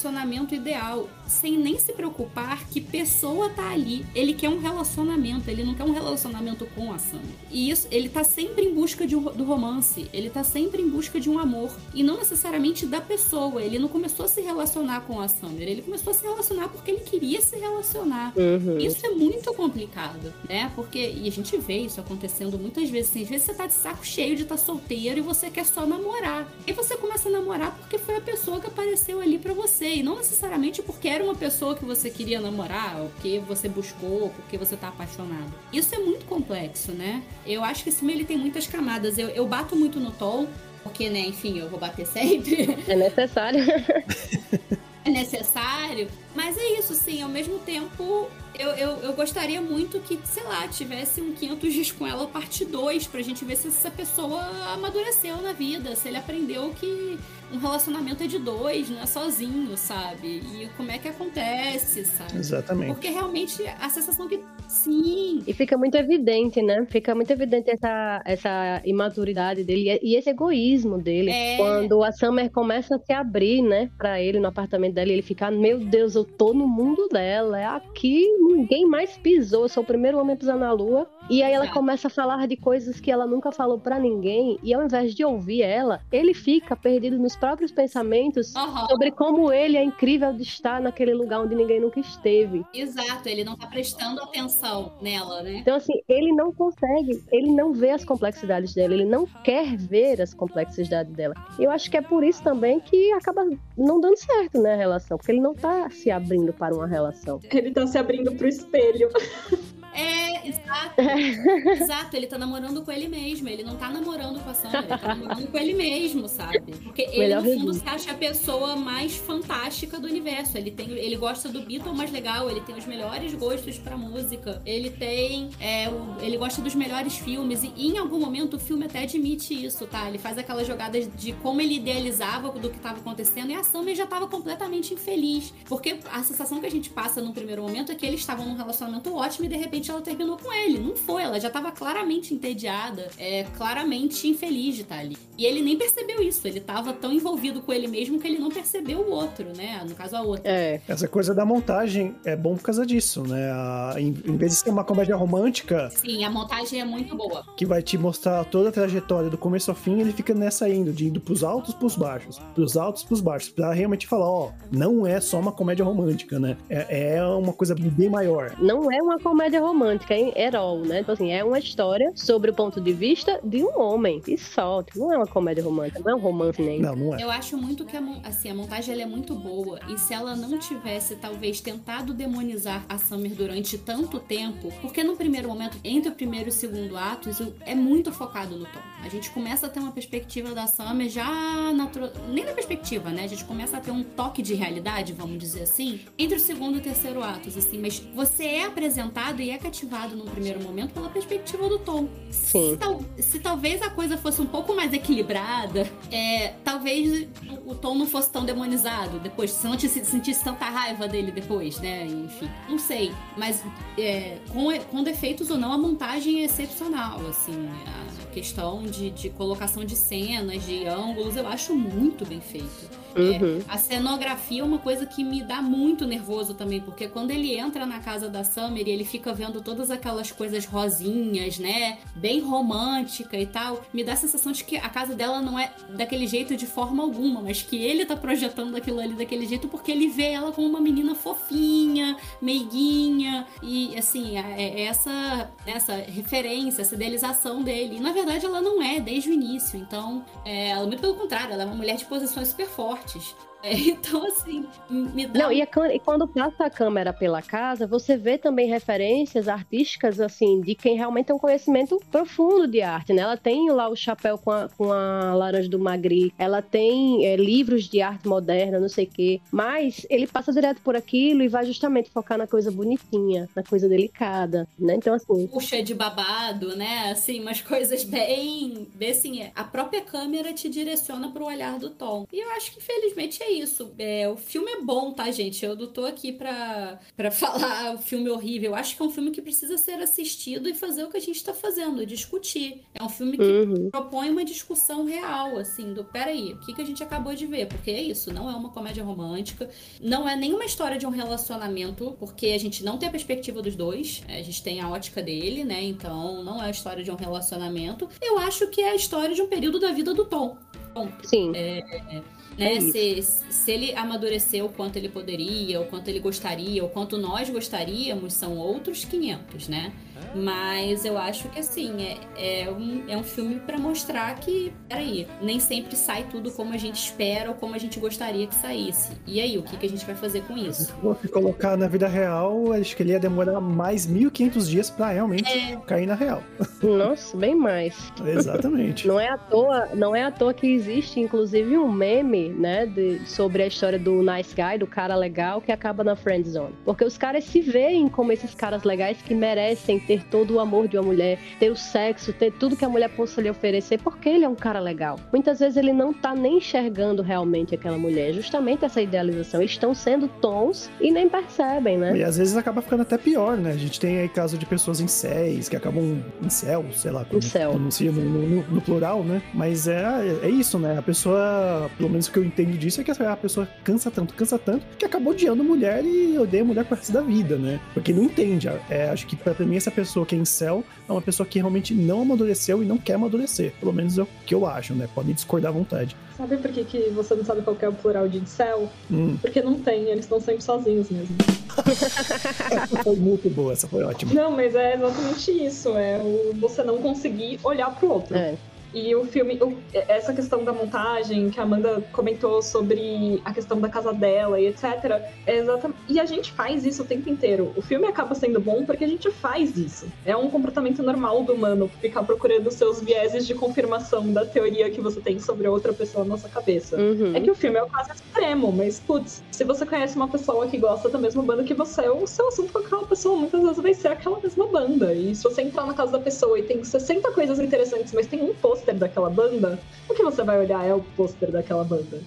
C: ideal, sem nem se preocupar que pessoa tá ali. Ele quer um relacionamento, ele não quer um relacionamento com a Sam. E isso, ele tá sempre em busca de um- do romance, ele tá sempre em busca de um amor. E não necessariamente da pessoa. Ele não começou a se relacionar com a Summer, ele começou a se relacionar porque ele queria se relacionar.
A: Uhum.
C: Isso é muito complicado, né? Porque, e a gente vê isso acontecendo muitas vezes, assim, às vezes você tá de saco cheio de estar solteiro e você quer só namorar. E você começa a namorar porque foi a pessoa que apareceu ali pra você, e não necessariamente porque era uma pessoa que você queria namorar, ou porque você buscou, porque você tá apaixonado. Isso é muito complexo, né? Eu acho que esse ele tem muitas camadas. Eu, eu bato muito no Tom, porque, né, enfim, eu vou bater sempre.
A: É necessário.
C: é necessário. Mas é isso, sim, ao mesmo tempo, eu, eu, eu gostaria muito que, sei lá, tivesse um 500 dias com ela parte 2, pra gente ver se essa pessoa amadureceu na vida, se ele aprendeu que um relacionamento é de dois, não é sozinho, sabe? E como é que acontece, sabe?
D: Exatamente.
C: Porque realmente a sensação que. Sim,
A: E fica muito evidente, né? Fica muito evidente essa, essa imaturidade dele e- esse egoísmo dele.
C: É.
A: Quando a Summer começa a se abrir, né, pra ele no apartamento dela, e ele fica, meu Deus, eu tô no mundo dela. É aqui, ninguém mais pisou. Eu sou o primeiro homem a pisar na lua. E aí ela
C: Exato.
A: começa a falar de coisas que ela nunca falou pra ninguém. E ao invés de ouvir ela, ele fica perdido nos próprios pensamentos
C: Aham.
A: sobre como ele é incrível de estar naquele lugar onde ninguém nunca esteve.
C: exato, ele não tá prestando atenção nela, né?
A: Então, assim, ele não consegue, ele não vê as complexidades dela, ele não quer ver as complexidades dela. E eu acho que é por isso também que acaba não dando certo, né, a relação, porque ele não tá se abrindo para uma relação.
B: Ele tá se abrindo pro espelho.
C: É, exato. exato, ele tá namorando com ele mesmo. Ele não tá namorando com a Sandra, ele tá namorando com ele mesmo, sabe? Porque ele, no fundo, se acha a pessoa mais fantástica do universo. Ele tem, ele gosta do Beatle mais legal, ele tem os melhores gostos pra música, ele tem. é, o- ele gosta dos melhores filmes. E em algum momento o filme até admite isso, tá? Ele faz aquelas jogadas de como ele idealizava do que tava acontecendo e a Summer já tava completamente infeliz. Porque a sensação que a gente passa no primeiro momento é que eles estavam num relacionamento ótimo e de repente ela terminou com ele. Não foi, ela já tava claramente entediada, é, claramente infeliz de estar ali. E ele nem percebeu isso, ele tava tão envolvido com ele mesmo que ele não percebeu o outro, né? No caso, a outra.
A: É,
D: Essa coisa da montagem é bom por causa disso, né? A- em, em vez de ser uma comédia romântica
C: Sim, a montagem é muito boa.
D: que vai te mostrar toda a trajetória do começo ao fim, ele fica nessa indo, de indo pros altos, pros baixos, pros altos, pros baixos, pra realmente falar, ó, não é só uma comédia romântica, né? É, é uma coisa bem maior.
A: não é uma comédia romântica, hein? Erol, né? Então, assim, é uma história sobre o ponto de vista de um homem. E só, não é uma comédia romântica, não é um romance nem.
D: Não, não é.
C: Eu acho muito que a, assim, a montagem ela é muito boa. E se ela não tivesse, talvez, tentado demonizar a Summer durante tanto tempo, porque no primeiro momento, entre primeiro e segundo ato, isso é muito focado no Tom. A gente começa a ter uma perspectiva da Summer já nem na perspectiva, né? A gente começa a ter um toque de realidade, vamos dizer assim, entre o segundo e o terceiro atos, assim. Mas você é apresentado e é cativado num primeiro momento pela perspectiva do Tom.
A: Sim.
C: Se, tal- se talvez a coisa fosse um pouco mais equilibrada, é, talvez o, Tom não fosse tão demonizado depois, se não te sentisse tanta raiva dele depois, né? Enfim, não sei. Mas é, com, com defeitos ou não, a montagem é excepcional, assim. A questão de, de colocação de cenas, de ângulos, eu acho muito bem feito.
A: Uhum.
C: A cenografia é uma coisa que me dá muito nervoso também, porque quando ele entra na casa da Summer e ele fica vendo todas aquelas coisas rosinhas, né? Bem romântica e tal, me dá a sensação de que a casa dela não é daquele jeito de forma alguma, mas que ele tá projetando aquilo ali daquele jeito porque ele vê ela como uma menina fofinha, meiguinha, e assim, é é essa, essa referência, essa idealização dele. E na verdade ela não é desde o início, então, é, ela, muito pelo contrário, ela é uma mulher de posições super fortes. É, então, assim, me dá.
A: Não, e, a câmera- e quando passa a câmera pela casa, você vê também referências artísticas, assim, de quem realmente tem um conhecimento profundo de arte, né? Ela tem lá o chapéu com a, com a laranja do Magri, ela tem é, livros de arte moderna, não sei o quê, mas ele passa direto por aquilo e vai justamente focar na coisa bonitinha, na coisa delicada, né? Então, assim,
C: puxa de babado, né? Assim, umas coisas bem, bem assim, é, a própria câmera te direciona pro olhar do Tom. E eu acho que infelizmente é isso. É, o filme é bom, tá, gente? Eu não tô aqui pra, pra falar o filme é horrível. Eu acho que é um filme que precisa ser assistido e fazer o que a gente tá fazendo, discutir. É um filme que
A: uhum.
C: propõe uma discussão real, assim, do peraí, o que, que a gente acabou de ver? Porque é isso, não é uma comédia romântica, não é nenhuma história de um relacionamento, porque a gente não tem a perspectiva dos dois, a gente tem a ótica dele, né? Então não é a história de um relacionamento. Eu acho que é a história de um período da vida do Tom.
A: sim.
C: Né?
A: É
C: se, se ele amadureceu o quanto ele poderia, o quanto ele gostaria, o quanto nós gostaríamos, são outros 500, né? Mas eu acho que assim, é, é, um, é um filme pra mostrar que, peraí, nem sempre sai tudo como a gente espera ou como a gente gostaria que saísse. E aí, o que, que a gente vai fazer com isso?
D: Se fosse colocar na vida real, acho que ele ia demorar mais 1500 dias pra realmente
C: É.
D: cair na real.
A: Nossa, bem mais.
D: Exatamente.
A: Não é à toa, não é à toa que existe, inclusive, um meme, né, de- sobre a história do nice guy, do cara legal que acaba na friend zone. Porque os caras se veem como esses caras legais que merecem ter todo o amor de uma mulher, ter o sexo, ter tudo que a mulher possa lhe oferecer, porque ele é um cara legal. Muitas vezes ele não tá nem enxergando realmente aquela mulher, justamente essa idealização. Eles estão sendo tons e nem percebem, né?
D: E às vezes acaba ficando até pior, né? A gente tem aí caso de pessoas em céis que acabam em céu, sei lá como pronuncia no, no- no plural, né? Mas é, é isso, né? A pessoa, pelo menos o que eu entendo disso é que a pessoa cansa tanto, cansa tanto, que acaba odiando mulher e odeia mulher pro resto da vida, né? Porque não entende. É, acho que pra mim essa pessoa que é em céu é uma pessoa que realmente não amadureceu e não quer amadurecer. Pelo menos é o que eu acho, né? Pode discordar à vontade.
B: Sabe por que, que você não sabe qual que é o plural de incel?
D: Hum,
B: Porque não tem, eles estão sempre sozinhos mesmo.
D: essa foi muito boa, essa foi ótima.
B: Não, mas é exatamente isso. É o você não conseguir olhar pro outro.
A: É.
B: E o filme, o- essa questão da montagem que a Amanda comentou sobre a questão da casa dela e etc. É exatamente. E a gente faz isso o tempo inteiro. O filme acaba sendo bom porque a gente faz isso. É um comportamento normal do humano ficar procurando seus vieses de confirmação da teoria que você tem sobre outra pessoa na nossa cabeça.
A: Uhum.
B: É que o filme é o caso extremo, mas, putz, se você conhece uma pessoa que gosta da mesma banda que você, o seu assunto com aquela pessoa muitas vezes vai ser aquela mesma banda. E se você entrar na casa da pessoa e tem 60 coisas interessantes, mas tem um pôster daquela banda, o que você vai olhar é o pôster daquela banda.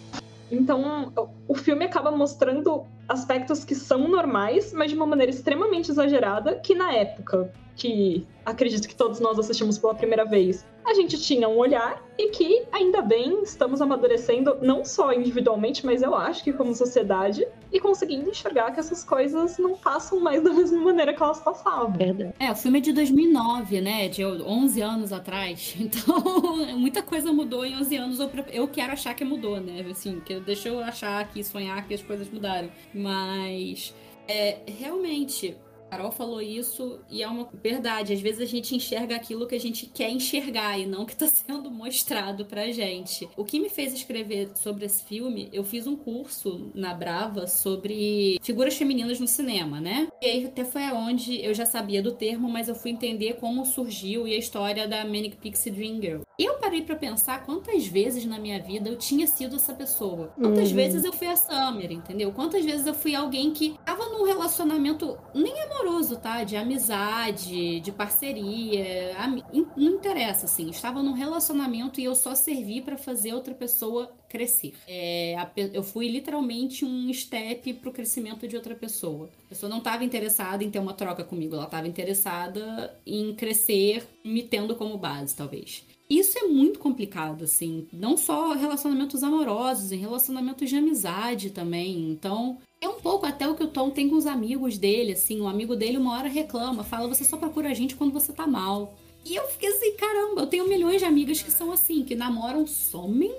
B: Então, o filme acaba mostrando aspectos que são normais, mas de uma maneira extremamente exagerada, que na época que acredito que todos nós assistimos pela primeira vez, a gente tinha um olhar e que, ainda bem, estamos amadurecendo, não só individualmente, mas eu acho que como sociedade, e conseguindo enxergar que essas coisas não passam mais da mesma maneira que elas passavam.
A: Verdade.
C: É, o filme é de 2009, né? De 11 anos atrás. Então, muita coisa mudou em 11 anos. Eu quero achar que mudou, né? Assim, que deixa eu achar que sonhar que as coisas mudaram. Mas, é, realmente, Carol falou isso e é uma verdade. Às vezes a gente enxerga aquilo que a gente quer enxergar e não o que está sendo mostrado pra gente. O que me fez escrever sobre esse filme, eu fiz um curso na Brava sobre figuras femininas no cinema, né? E aí até foi onde eu já sabia do termo, mas eu fui entender como surgiu e a história da Manic Pixie Dream Girl. E eu parei para pensar quantas vezes na minha vida eu tinha sido essa pessoa. Quantas
A: Uhum.
C: vezes eu fui a Summer, entendeu? Quantas vezes eu fui alguém que tava num relacionamento nem amoroso, tá? De amizade, de parceria, não interessa, assim. Estava num relacionamento e eu só servi para fazer outra pessoa crescer. É, a eu fui literalmente um step pro crescimento de outra pessoa. A pessoa não estava interessada em ter uma troca comigo, ela estava interessada em crescer, me tendo como base, talvez. Isso é muito complicado, assim. Não só relacionamentos amorosos, em relacionamentos de amizade também. Então, é um pouco até o que o Tom tem com os amigos dele, assim. Um amigo dele uma hora reclama, fala, você só procura a gente quando você tá mal. E eu fiquei assim, caramba, eu tenho milhões de amigas que são assim, que namoram, somem,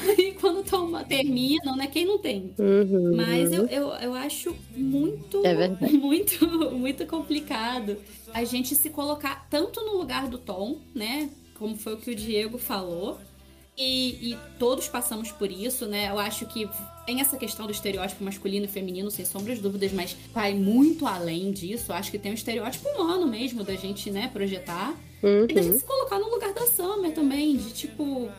C: e quando toma, terminam, né? Quem não tem?
A: Uhum.
C: Mas eu, eu, eu acho muito,
A: É
C: muito, muito complicado a gente se colocar tanto no lugar do Tom, né? Como foi o que o Diego falou. E, e todos passamos por isso, né? Eu acho que tem essa questão do estereótipo masculino e feminino, sem sombras de dúvidas, mas vai muito além disso. Eu acho que tem um estereótipo humano mesmo da gente, né, projetar. E da gente
A: Uhum.
C: se colocar no lugar da Summer também, de tipo.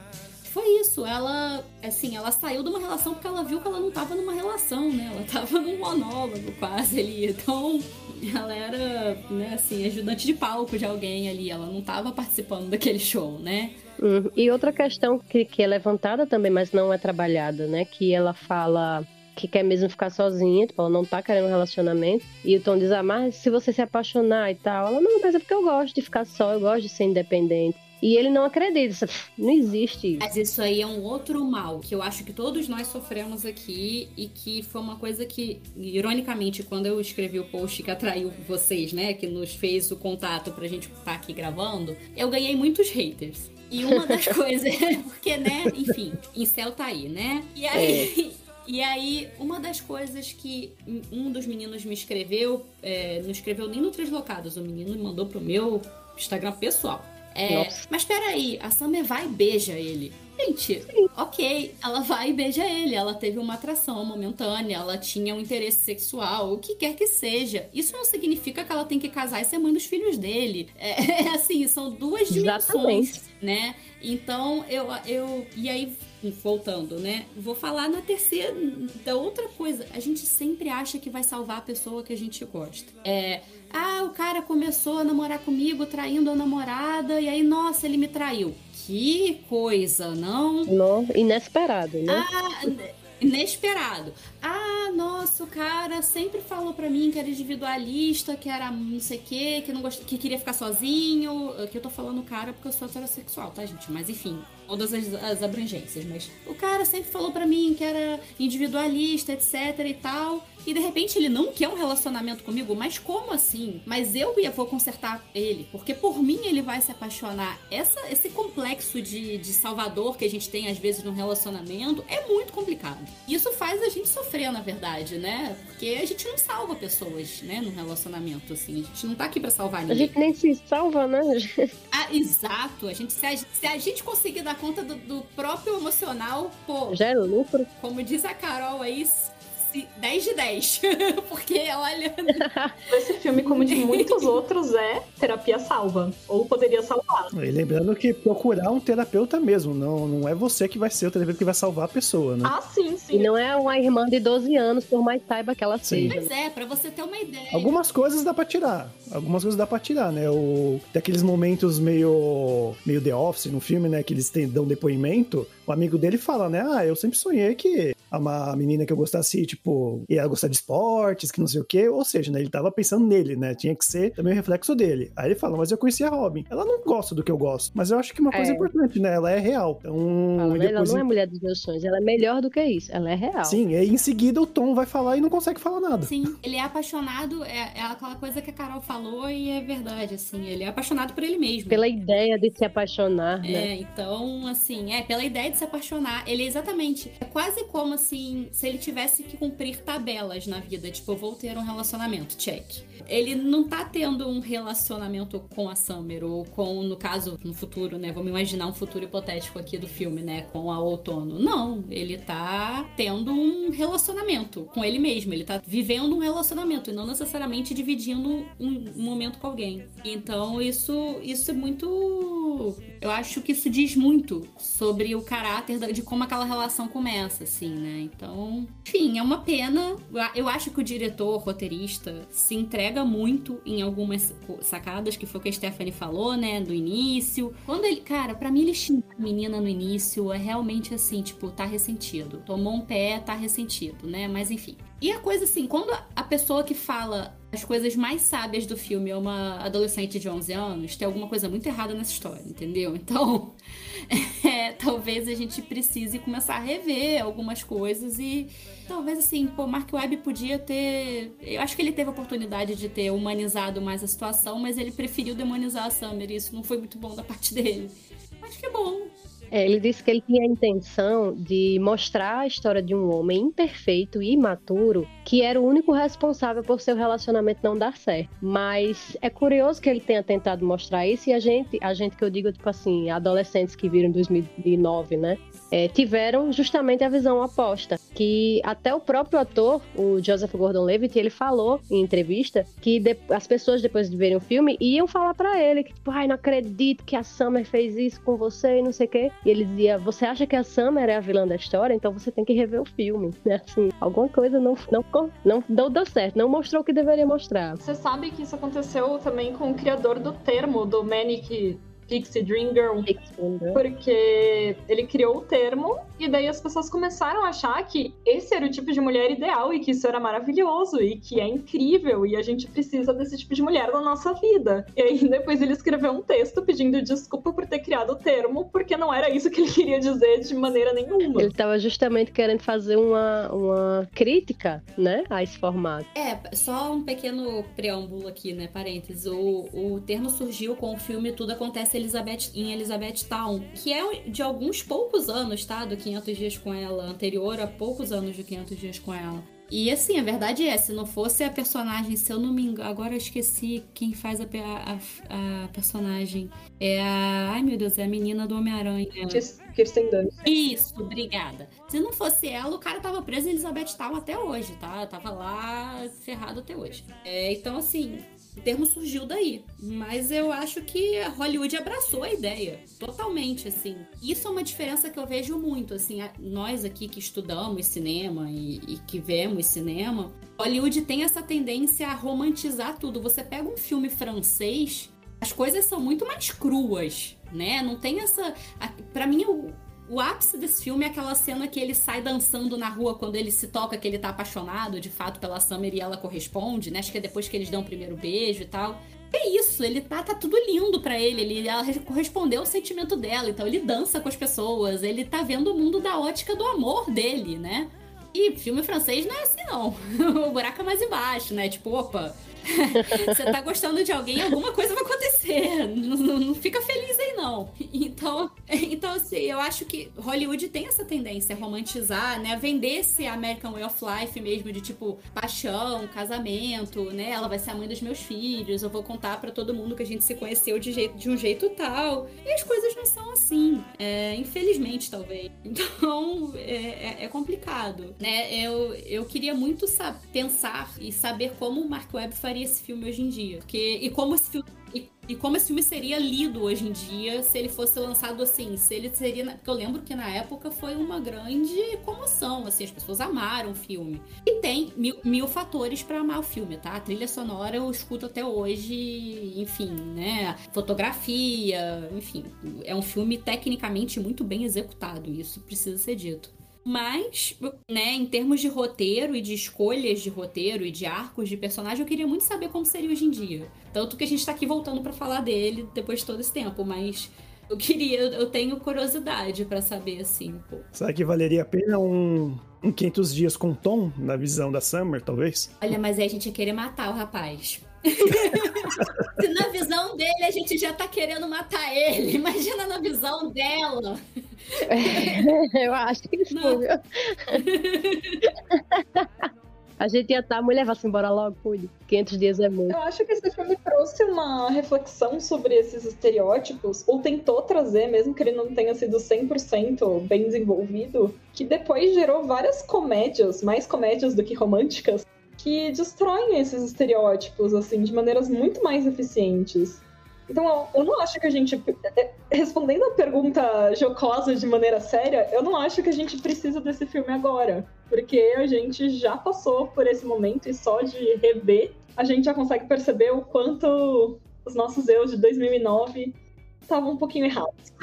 C: Foi isso, ela, assim, ela saiu de uma relação porque ela viu que ela não tava numa relação, né? Ela tava num monólogo quase ali. Então, ela era, né, assim, ajudante de palco de alguém ali. Ela não tava participando daquele show, né?
A: Uhum. E outra questão que, que é levantada também, mas não é trabalhada, né? Que ela fala que quer mesmo ficar sozinha, tipo, ela não tá querendo um relacionamento. E o Tom diz, ah, mas se você se apaixonar e tal. Ela, não, mas é porque eu gosto de ficar só, eu gosto de ser independente. E ele não acredita, não existe isso.
C: Mas isso aí é um outro mal que eu acho que todos nós sofremos aqui e que foi uma coisa que, ironicamente, quando eu escrevi o post que atraiu vocês, né, que nos fez o contato pra gente estar aqui gravando, eu ganhei muitos haters. E uma das coisas é porque, né, enfim, incel tá aí, né? E aí. E aí, uma das coisas que um dos meninos me escreveu, é, não escreveu nem no Translocados, o menino me mandou pro meu Instagram pessoal. É, mas peraí, a Summer vai e beija ele. Gente, ok, ela vai e beija ele. Ela teve uma atração momentânea, ela tinha um interesse sexual, o que quer que seja. Isso não significa que ela tem que casar e ser mãe dos filhos dele. É, assim, são duas dimensões,
A: Exatamente.
C: né? Então, eu, eu. E aí, voltando, né? Vou falar na terceira. Da outra coisa. A gente sempre acha que vai salvar a pessoa que a gente gosta. É. Ah, o cara começou a namorar comigo, traindo a namorada, e aí, nossa, ele me traiu. Que coisa, não?
A: Não, inesperado, né?
C: Ah, inesperado. Ah, nossa, o cara sempre falou pra mim que era individualista, que era não sei o quê, que não gost... que queria ficar sozinho. Que eu tô falando cara porque eu sou heterossexual, tá, gente? Mas enfim, todas as, as abrangências. Mas o cara sempre falou pra mim que era individualista, etc e tal. E de repente ele não quer um relacionamento comigo, mas como assim? Mas eu ia vou consertar ele, porque por mim ele vai se apaixonar. Essa, esse complexo de, de salvador que a gente tem às vezes no relacionamento é muito complicado. Isso faz a gente sofrer, na verdade, né? Porque a gente não salva pessoas, né, no relacionamento, assim. A gente não tá aqui pra salvar
A: A
C: ninguém.
A: gente nem se salva, né?
C: Ah, exato. A gente, se, a, se a gente conseguir dar conta do, do próprio emocional, pô,
A: é lucro.
C: como diz a Carol aí, se- 10 de 10. Porque, olha,
B: Esse filme, como de muitos outros, é terapia salva. Ou poderia salvar.
D: E lembrando que procurar um terapeuta mesmo, não, não é você que vai ser o terapeuta que vai salvar a pessoa, né?
B: Ah, sim,
A: E
B: sim.
A: não é uma irmã de 12 anos, por mais saiba que ela
D: Sim.
A: seja.
C: Pois é, pra você ter uma ideia.
D: Algumas coisas dá pra tirar. Algumas coisas dá pra tirar, né? O, daqueles momentos meio, meio The Office no filme, né? Que eles têm, dão depoimento. O amigo dele fala, né? Ah, eu sempre sonhei que uma menina que eu gostasse, tipo, ia gostar de esportes, que não sei o quê. Ou seja, né? Ele tava pensando nele, né? Tinha que ser também o reflexo dele. Aí ele fala, mas eu conheci a Robin. Ela não gosta do que eu gosto. Mas eu acho que uma coisa
A: É.
D: importante, né? Ela é real. Então,
A: Fala, né? Ela
D: depois
A: não é mulher dos meus sonhos, ela é melhor do que isso. Ela é real.
D: Sim, e aí em seguida o Tom vai falar e não consegue falar nada.
C: Sim, ele é apaixonado, é, é aquela coisa que a Carol falou e é verdade, assim. Ele é apaixonado por ele mesmo.
A: Pela ideia de se apaixonar, né?
C: É, então, assim, é, pela ideia de se apaixonar, ele é exatamente. É quase como assim, se ele tivesse que cumprir tabelas na vida. Tipo, vou ter um relacionamento, check. Ele não tá tendo um relacionamento com a Summer, ou com, no caso, no futuro, né? Vamos imaginar um futuro hipotético aqui do filme, né? Com a outono. Não, ele tá tendo um relacionamento com ele mesmo. Ele tá vivendo um relacionamento e não necessariamente dividindo um, momento com alguém. Então, isso, isso é muito eu acho que isso diz muito sobre o caráter de como aquela relação começa, assim, né? Então, enfim, é uma pena. Eu acho que o diretor, roteirista, se entrega muito em algumas sacadas, que foi o que a Stephanie falou, né, do início. Quando ele, cara, para mim ele xinga a menina no início é realmente assim, tipo, tá ressentido. Tomou um pé, tá ressentido, né? Mas enfim. E a coisa assim, quando a pessoa que fala as coisas mais sábias do filme é uma adolescente de 11 anos, tem alguma coisa muito errada nessa história, entendeu? Então, é, talvez a gente precise começar a rever algumas coisas e talvez assim, pô, Mark Webb podia ter. Eu acho que ele teve a oportunidade de ter humanizado mais a situação, mas ele preferiu demonizar a Summer e isso não foi muito bom da parte dele. Acho que é bom.
A: É, ele disse que ele tinha a intenção de mostrar a história de um homem imperfeito e imaturo que era o único responsável por seu relacionamento não dar certo. Mas é curioso que ele tenha tentado mostrar isso e a gente, a gente que eu digo, tipo assim, adolescentes que viram em 2009, né? É, tiveram justamente a visão oposta. Que até o próprio ator, o Joseph Gordon-Levitt, ele falou em entrevista que de, as pessoas depois de verem o filme iam falar para ele que tipo, ai, não acredito que a Summer fez isso com você e não sei o quê. E ele dizia, você acha que a Summer é a vilã da história? Então você tem que rever o filme, né? Assim, alguma coisa não, não não, não deu certo, não mostrou o que deveria mostrar.
B: Você sabe que isso aconteceu também com o criador do termo, do Manic Pixie Dream Girl. Porque ele criou o termo e daí as pessoas começaram a achar que esse era o tipo de mulher ideal e que isso era maravilhoso e que é incrível e a gente precisa desse tipo de mulher na nossa vida. E aí depois ele escreveu um texto pedindo desculpa por ter criado o termo, porque não era isso que ele queria dizer de maneira nenhuma.
A: Ele estava justamente querendo fazer uma, uma crítica, né, a esse formato.
C: É, só um pequeno preâmbulo aqui, né, parênteses. O, o termo surgiu com o filme Tudo Acontece Elizabeth, em Elizabeth Town, que é de alguns poucos anos, tá? Do 500 Dias com Ela, anterior a poucos anos de 500 Dias com Ela. E assim, a verdade é, se não fosse a personagem, se eu não me engano, agora eu esqueci quem faz a, a, a personagem. É a. Ai meu Deus, é a menina do Homem-Aranha.
B: Kirsten Dunst.
C: Isso, obrigada. Se não fosse ela, o cara tava preso em Elizabeth Town até hoje, tá? Tava lá ferrado até hoje. É, então, assim, o termo surgiu daí. Mas eu acho que Hollywood abraçou a ideia. Totalmente, assim. Isso é uma diferença que eu vejo muito, assim. Nós aqui que estudamos cinema e, e que vemos cinema, Hollywood tem essa tendência a romantizar tudo. Você pega um filme francês, as coisas são muito mais cruas, né? Não tem essa. para mim, o, o ápice desse filme é aquela cena que ele sai dançando na rua quando ele se toca que ele tá apaixonado de fato pela Summer e ela corresponde, né? Acho que é depois que eles dão o primeiro beijo e tal. É isso, ele tá, tá tudo lindo para ele, ele ela correspondeu ao sentimento dela, então ele dança com as pessoas, ele tá vendo o mundo da ótica do amor dele, né? E filme francês não é assim não. o buraco é mais embaixo, né? Tipo, opa, você tá gostando de alguém, alguma coisa vai acontecer. Não, não, fica feliz aí, não. Então, então, assim, eu acho que Hollywood tem essa tendência a romantizar, né? A vender esse American Way of Life mesmo, de tipo, paixão, casamento, né? Ela vai ser a mãe dos meus filhos, eu vou contar para todo mundo que a gente se conheceu de, jeito, de um jeito tal. E as coisas não são assim. É, infelizmente, talvez. Então, é, é, é complicado, né? Eu, eu queria muito pensar e saber como o Mark Webb faria faria esse filme hoje em dia. Porque, e como esse filme. E, e, como esse filme seria lido hoje em dia se ele fosse lançado assim, se ele seria. Porque eu lembro que na época foi uma grande comoção, assim, as pessoas amaram o filme. E tem mil, mil fatores para amar o filme, tá? A trilha sonora eu escuto até hoje, enfim, né? Fotografia, enfim. É um filme tecnicamente muito bem executado, isso precisa ser dito. Mas, né, em termos de roteiro e de escolhas de roteiro e de arcos de personagem, eu queria muito saber como seria hoje em dia. Tanto que a gente tá aqui voltando para falar dele depois de todo esse tempo, mas eu queria, eu tenho curiosidade para saber assim. Pô.
D: Será que valeria a pena um, um 500 dias com Tom na visão da Summer, talvez?
C: Olha, mas aí a gente ia querer matar o rapaz. Se na visão dele a gente já tá querendo matar ele, imagina na visão dela.
A: É, eu acho que sim, A gente ia estar, tá, a mulher vai-se embora logo, Pulho. 500 dias é muito.
B: Eu acho que esse filme trouxe uma reflexão sobre esses estereótipos, ou tentou trazer, mesmo que ele não tenha sido 100% bem desenvolvido, que depois gerou várias comédias, mais comédias do que românticas, que destroem esses estereótipos, assim, de maneiras muito mais eficientes. Então, eu não acho que a gente. É, respondendo a pergunta jocosa de maneira séria, eu não acho que a gente precisa desse filme agora. Porque a gente já passou por esse momento e só de rever, a gente já consegue perceber o quanto os nossos eu de 2009 estavam um pouquinho errados.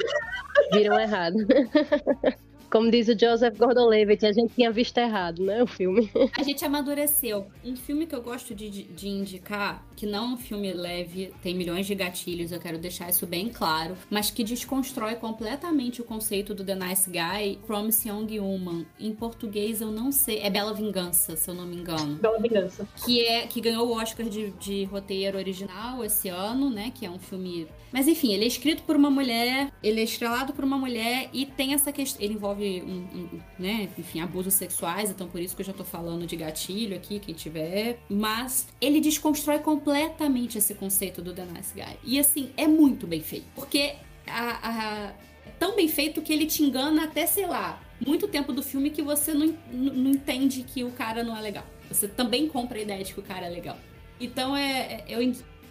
A: Viram errado. Como diz o Joseph Gordon-Levitt, a gente tinha visto errado, né, o filme.
C: A gente amadureceu. Um filme que eu gosto de, de indicar, que não é um filme leve, tem milhões de gatilhos, eu quero deixar isso bem claro, mas que desconstrói completamente o conceito do The Nice Guy, Promise Young Woman. Em português eu não sei, é Bela Vingança, se eu não me engano.
B: Bela Vingança.
C: Que é que ganhou o Oscar de, de roteiro original esse ano, né, que é um filme mas enfim, ele é escrito por uma mulher, ele é estrelado por uma mulher e tem essa questão. Ele envolve, um, um, né, enfim, abusos sexuais, então por isso que eu já tô falando de gatilho aqui, quem tiver. Mas ele desconstrói completamente esse conceito do The Nice Guy. E assim, é muito bem feito. Porque a, a, é tão bem feito que ele te engana até, sei lá, muito tempo do filme que você não, não entende que o cara não é legal. Você também compra a ideia de que o cara é legal. Então é, é eu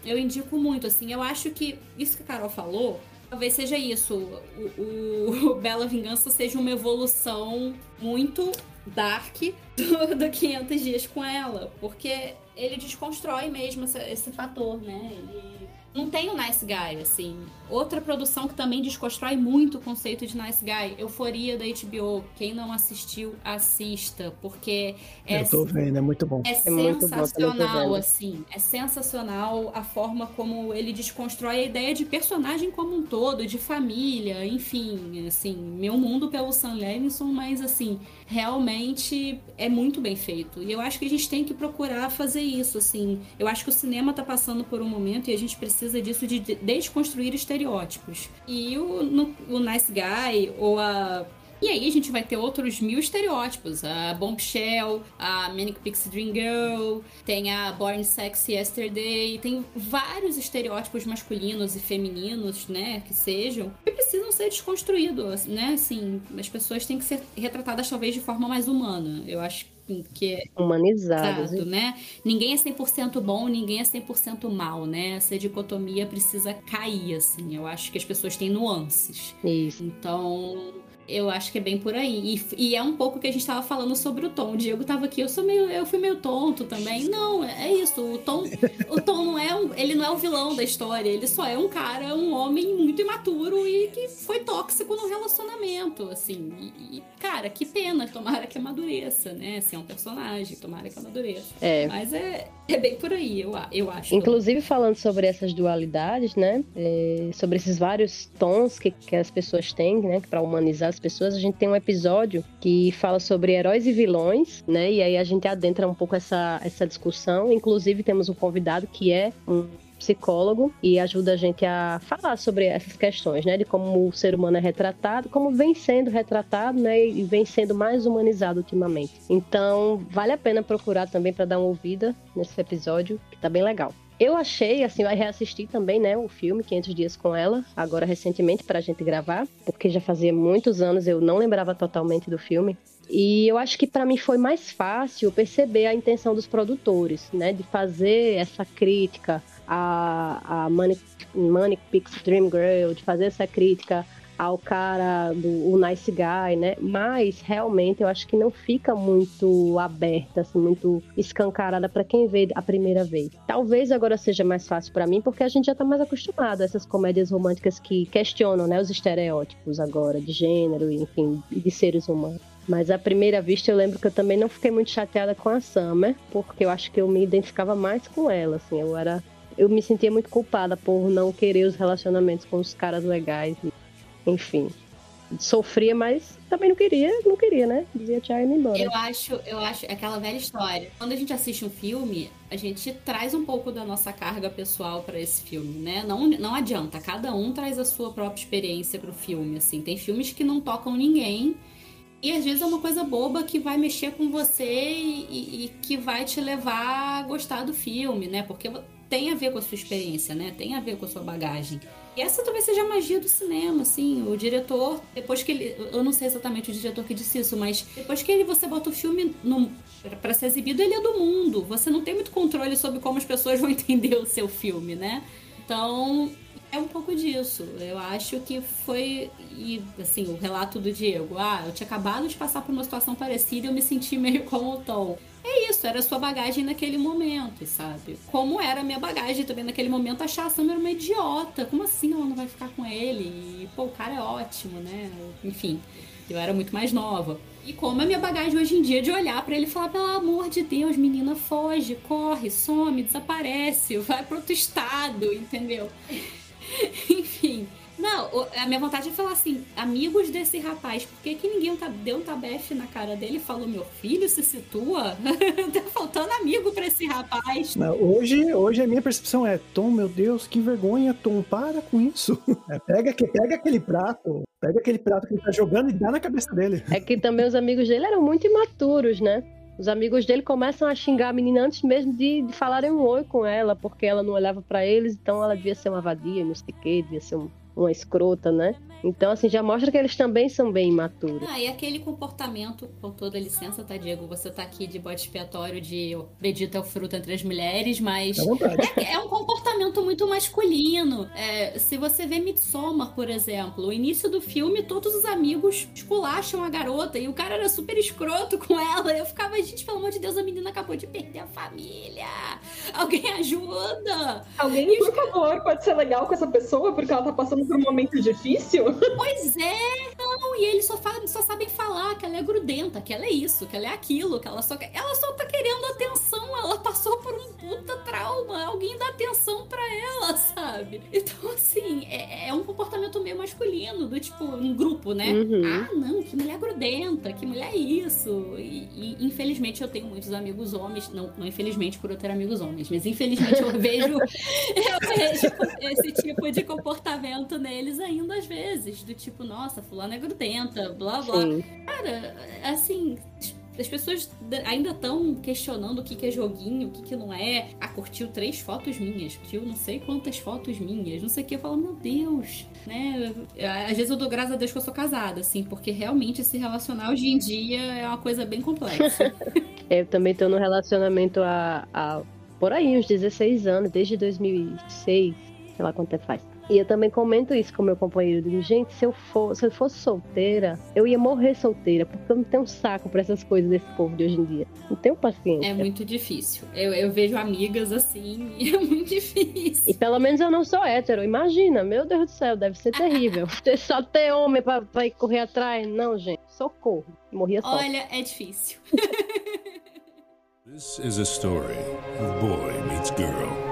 C: eu indico muito, assim. Eu acho que isso que a Carol falou, talvez seja isso. O, o, o Bela Vingança seja uma evolução muito dark do, do 500 Dias com ela. Porque ele desconstrói mesmo esse, esse fator, né? Ele não tem o Nice Guy, assim. Outra produção que também desconstrói muito o conceito de Nice Guy, Euforia da HBO. Quem não assistiu, assista, porque
D: é, Eu tô vendo, é muito bom.
C: É, é sensacional, assim. É sensacional a forma como ele desconstrói a ideia de personagem como um todo, de família, enfim, assim, meu mundo pelo Sam Levinson, mas assim, realmente é muito bem feito. E eu acho que a gente tem que procurar fazer isso, assim. Eu acho que o cinema tá passando por um momento e a gente precisa precisa disso de desconstruir estereótipos. E o, o Nice Guy ou a e aí a gente vai ter outros mil estereótipos. A Bombshell, a Manic Pixie Dream Girl, tem a Born Sexy Yesterday, tem vários estereótipos masculinos e femininos, né, que sejam, que precisam ser desconstruídos, né, assim, as pessoas têm que ser retratadas talvez de forma mais humana. Eu acho que é
A: humanizado, exato,
C: né? Ninguém é 100% bom, ninguém é 100% mal, né? Essa dicotomia precisa cair, assim. Eu acho que as pessoas têm nuances.
A: Isso.
C: Então, eu acho que é bem por aí. E, e, é um pouco que a gente estava falando sobre o Tom. O Diego estava aqui, eu sou meio, eu fui meio tonto também. Não, é isso. O Tom, o Tom não é um, ele não é o vilão da história. Ele só é um cara, um homem muito imaturo e que foi tóxico no relacionamento, assim. E, cara, que pena. Tomara que amadureça, né? Assim, é um personagem. Tomara que amadureça.
A: É.
C: Mas é, é bem por aí, eu, eu acho.
A: Inclusive falando sobre essas dualidades, né? É, sobre esses vários tons que, que as pessoas têm, né? Para humanizar as pessoas, a gente tem um episódio que fala sobre heróis e vilões, né? E aí a gente adentra um pouco essa, essa discussão. Inclusive, temos um convidado que é um psicólogo e ajuda a gente a falar sobre essas questões, né, de como o ser humano é retratado, como vem sendo retratado, né, e vem sendo mais humanizado ultimamente. Então, vale a pena procurar também para dar uma ouvida nesse episódio, que tá bem legal. Eu achei, assim, eu reassisti também, né, o filme 500 Dias com Ela, agora recentemente para a gente gravar, porque já fazia muitos anos eu não lembrava totalmente do filme. E eu acho que para mim foi mais fácil perceber a intenção dos produtores, né, de fazer essa crítica a, a Manic, Manic Pixie Dream Girl, de fazer essa crítica ao cara do o nice guy, né? Mas realmente eu acho que não fica muito aberta, assim, muito escancarada para quem vê a primeira vez. Talvez agora seja mais fácil para mim porque a gente já tá mais acostumado a essas comédias românticas que questionam, né, os estereótipos agora de gênero, enfim, de seres humanos. Mas à primeira vista eu lembro que eu também não fiquei muito chateada com a Summer, porque eu acho que eu me identificava mais com ela, assim, eu era eu me sentia muito culpada por não querer os relacionamentos com os caras legais enfim. Sofria, mas também não queria, não queria, né? Dizia tchau e embora.
C: Eu acho, eu acho, aquela velha história. Quando a gente assiste um filme, a gente traz um pouco da nossa carga pessoal para esse filme, né? Não, não adianta, cada um traz a sua própria experiência pro filme, assim. Tem filmes que não tocam ninguém, e às vezes é uma coisa boba que vai mexer com você e, e, e, que vai te levar a gostar do filme, né? Porque tem a ver com a sua experiência, né? Tem a ver com a sua bagagem. E essa talvez seja a magia do cinema, assim. O diretor, depois que ele. Eu não sei exatamente o diretor que disse isso, mas depois que ele, você bota o filme para ser exibido, ele é do mundo. Você não tem muito controle sobre como as pessoas vão entender o seu filme, né? Então, É um pouco disso. Eu acho que foi, e, assim, o relato do Diego. Ah, eu tinha acabado de passar por uma situação parecida e eu me senti meio como o Tom. É isso, era sua bagagem naquele momento, sabe? Como era a minha bagagem também naquele momento, achar a Summer uma idiota. Como assim ela não vai ficar com ele? E, pô, o cara é ótimo, né? Enfim, eu era muito mais nova. E como a minha bagagem hoje em dia de olhar para ele e falar, pelo amor de Deus, menina, foge, corre, some, desaparece, vai pro outro estado, entendeu? Enfim. Não, a minha vontade é falar assim, amigos desse rapaz, por que, que ninguém tá, deu um tabefe na cara dele e falou, meu filho se situa? tá faltando amigo pra esse rapaz.
D: Não, hoje, hoje a minha percepção é, Tom, meu Deus, que vergonha, Tom, para com isso. É, pega, pega aquele prato, pega aquele prato que ele tá jogando e dá na cabeça dele.
A: É que também os amigos dele eram muito imaturos, né? Os amigos dele começam a xingar a menina antes mesmo de, de falarem um oi com ela, porque ela não olhava para eles, então ela devia ser uma vadia, não sei o quê, devia ser um, uma escrota, né? Então, assim, já mostra que eles também são bem imaturos.
C: Ah, e aquele comportamento, com toda licença, tá, Diego? Você tá aqui de bode expiatório de Bendito é o fruto entre as mulheres, mas é, é, um comportamento muito masculino. É, se você vê Midsommar, por exemplo, o início do filme, todos os amigos esculacham a garota e o cara era super escroto com ela. Eu ficava, gente, pelo amor de Deus, a menina acabou de perder a família. Alguém ajuda!
B: Alguém, por favor, pode ser legal com essa pessoa porque ela tá passando por um momento difícil?
C: Pois é, não, e eles só, só sabem falar que ela é grudenta, que ela é isso, que ela é aquilo, que ela só, ela só tá querendo atenção, ela passou por um puta trauma, alguém dá atenção pra ela, sabe? Então, assim, é, é um comportamento meio masculino, do tipo, um grupo, né? Uhum. Ah, não, que mulher grudenta, que mulher é isso. E, e, infelizmente eu tenho muitos amigos homens, não, não infelizmente por eu ter amigos homens, mas infelizmente eu vejo, eu vejo esse tipo de comportamento neles ainda às vezes do tipo, nossa, fulano é grudenta, blá blá. Sim. Cara, assim, as pessoas ainda estão questionando o que, que é joguinho, o que, que não é. Ah, curtiu três fotos minhas, curtiu não sei quantas fotos minhas, não sei o que. Eu falo, meu Deus, né? Às vezes eu dou graças a Deus que eu sou casada, assim, porque realmente se relacionar hoje em dia é uma coisa bem complexa.
A: eu também tô no relacionamento há, há por aí, uns 16 anos, desde 2006, sei lá quanto tempo faz. E eu também comento isso com meu companheiro. Digo, gente, se eu, for, se eu fosse solteira, eu ia morrer solteira, porque eu não tenho saco para essas coisas desse povo de hoje em dia. Não tenho paciência.
C: É muito difícil. Eu, eu vejo amigas assim, e é muito difícil.
A: E pelo menos eu não sou hétero. Imagina, meu Deus do céu, deve ser terrível. Só ter homem pra, pra correr atrás. Não, gente, socorro. Morria só.
C: Olha, é difícil.
E: This is a story of boy meets girl.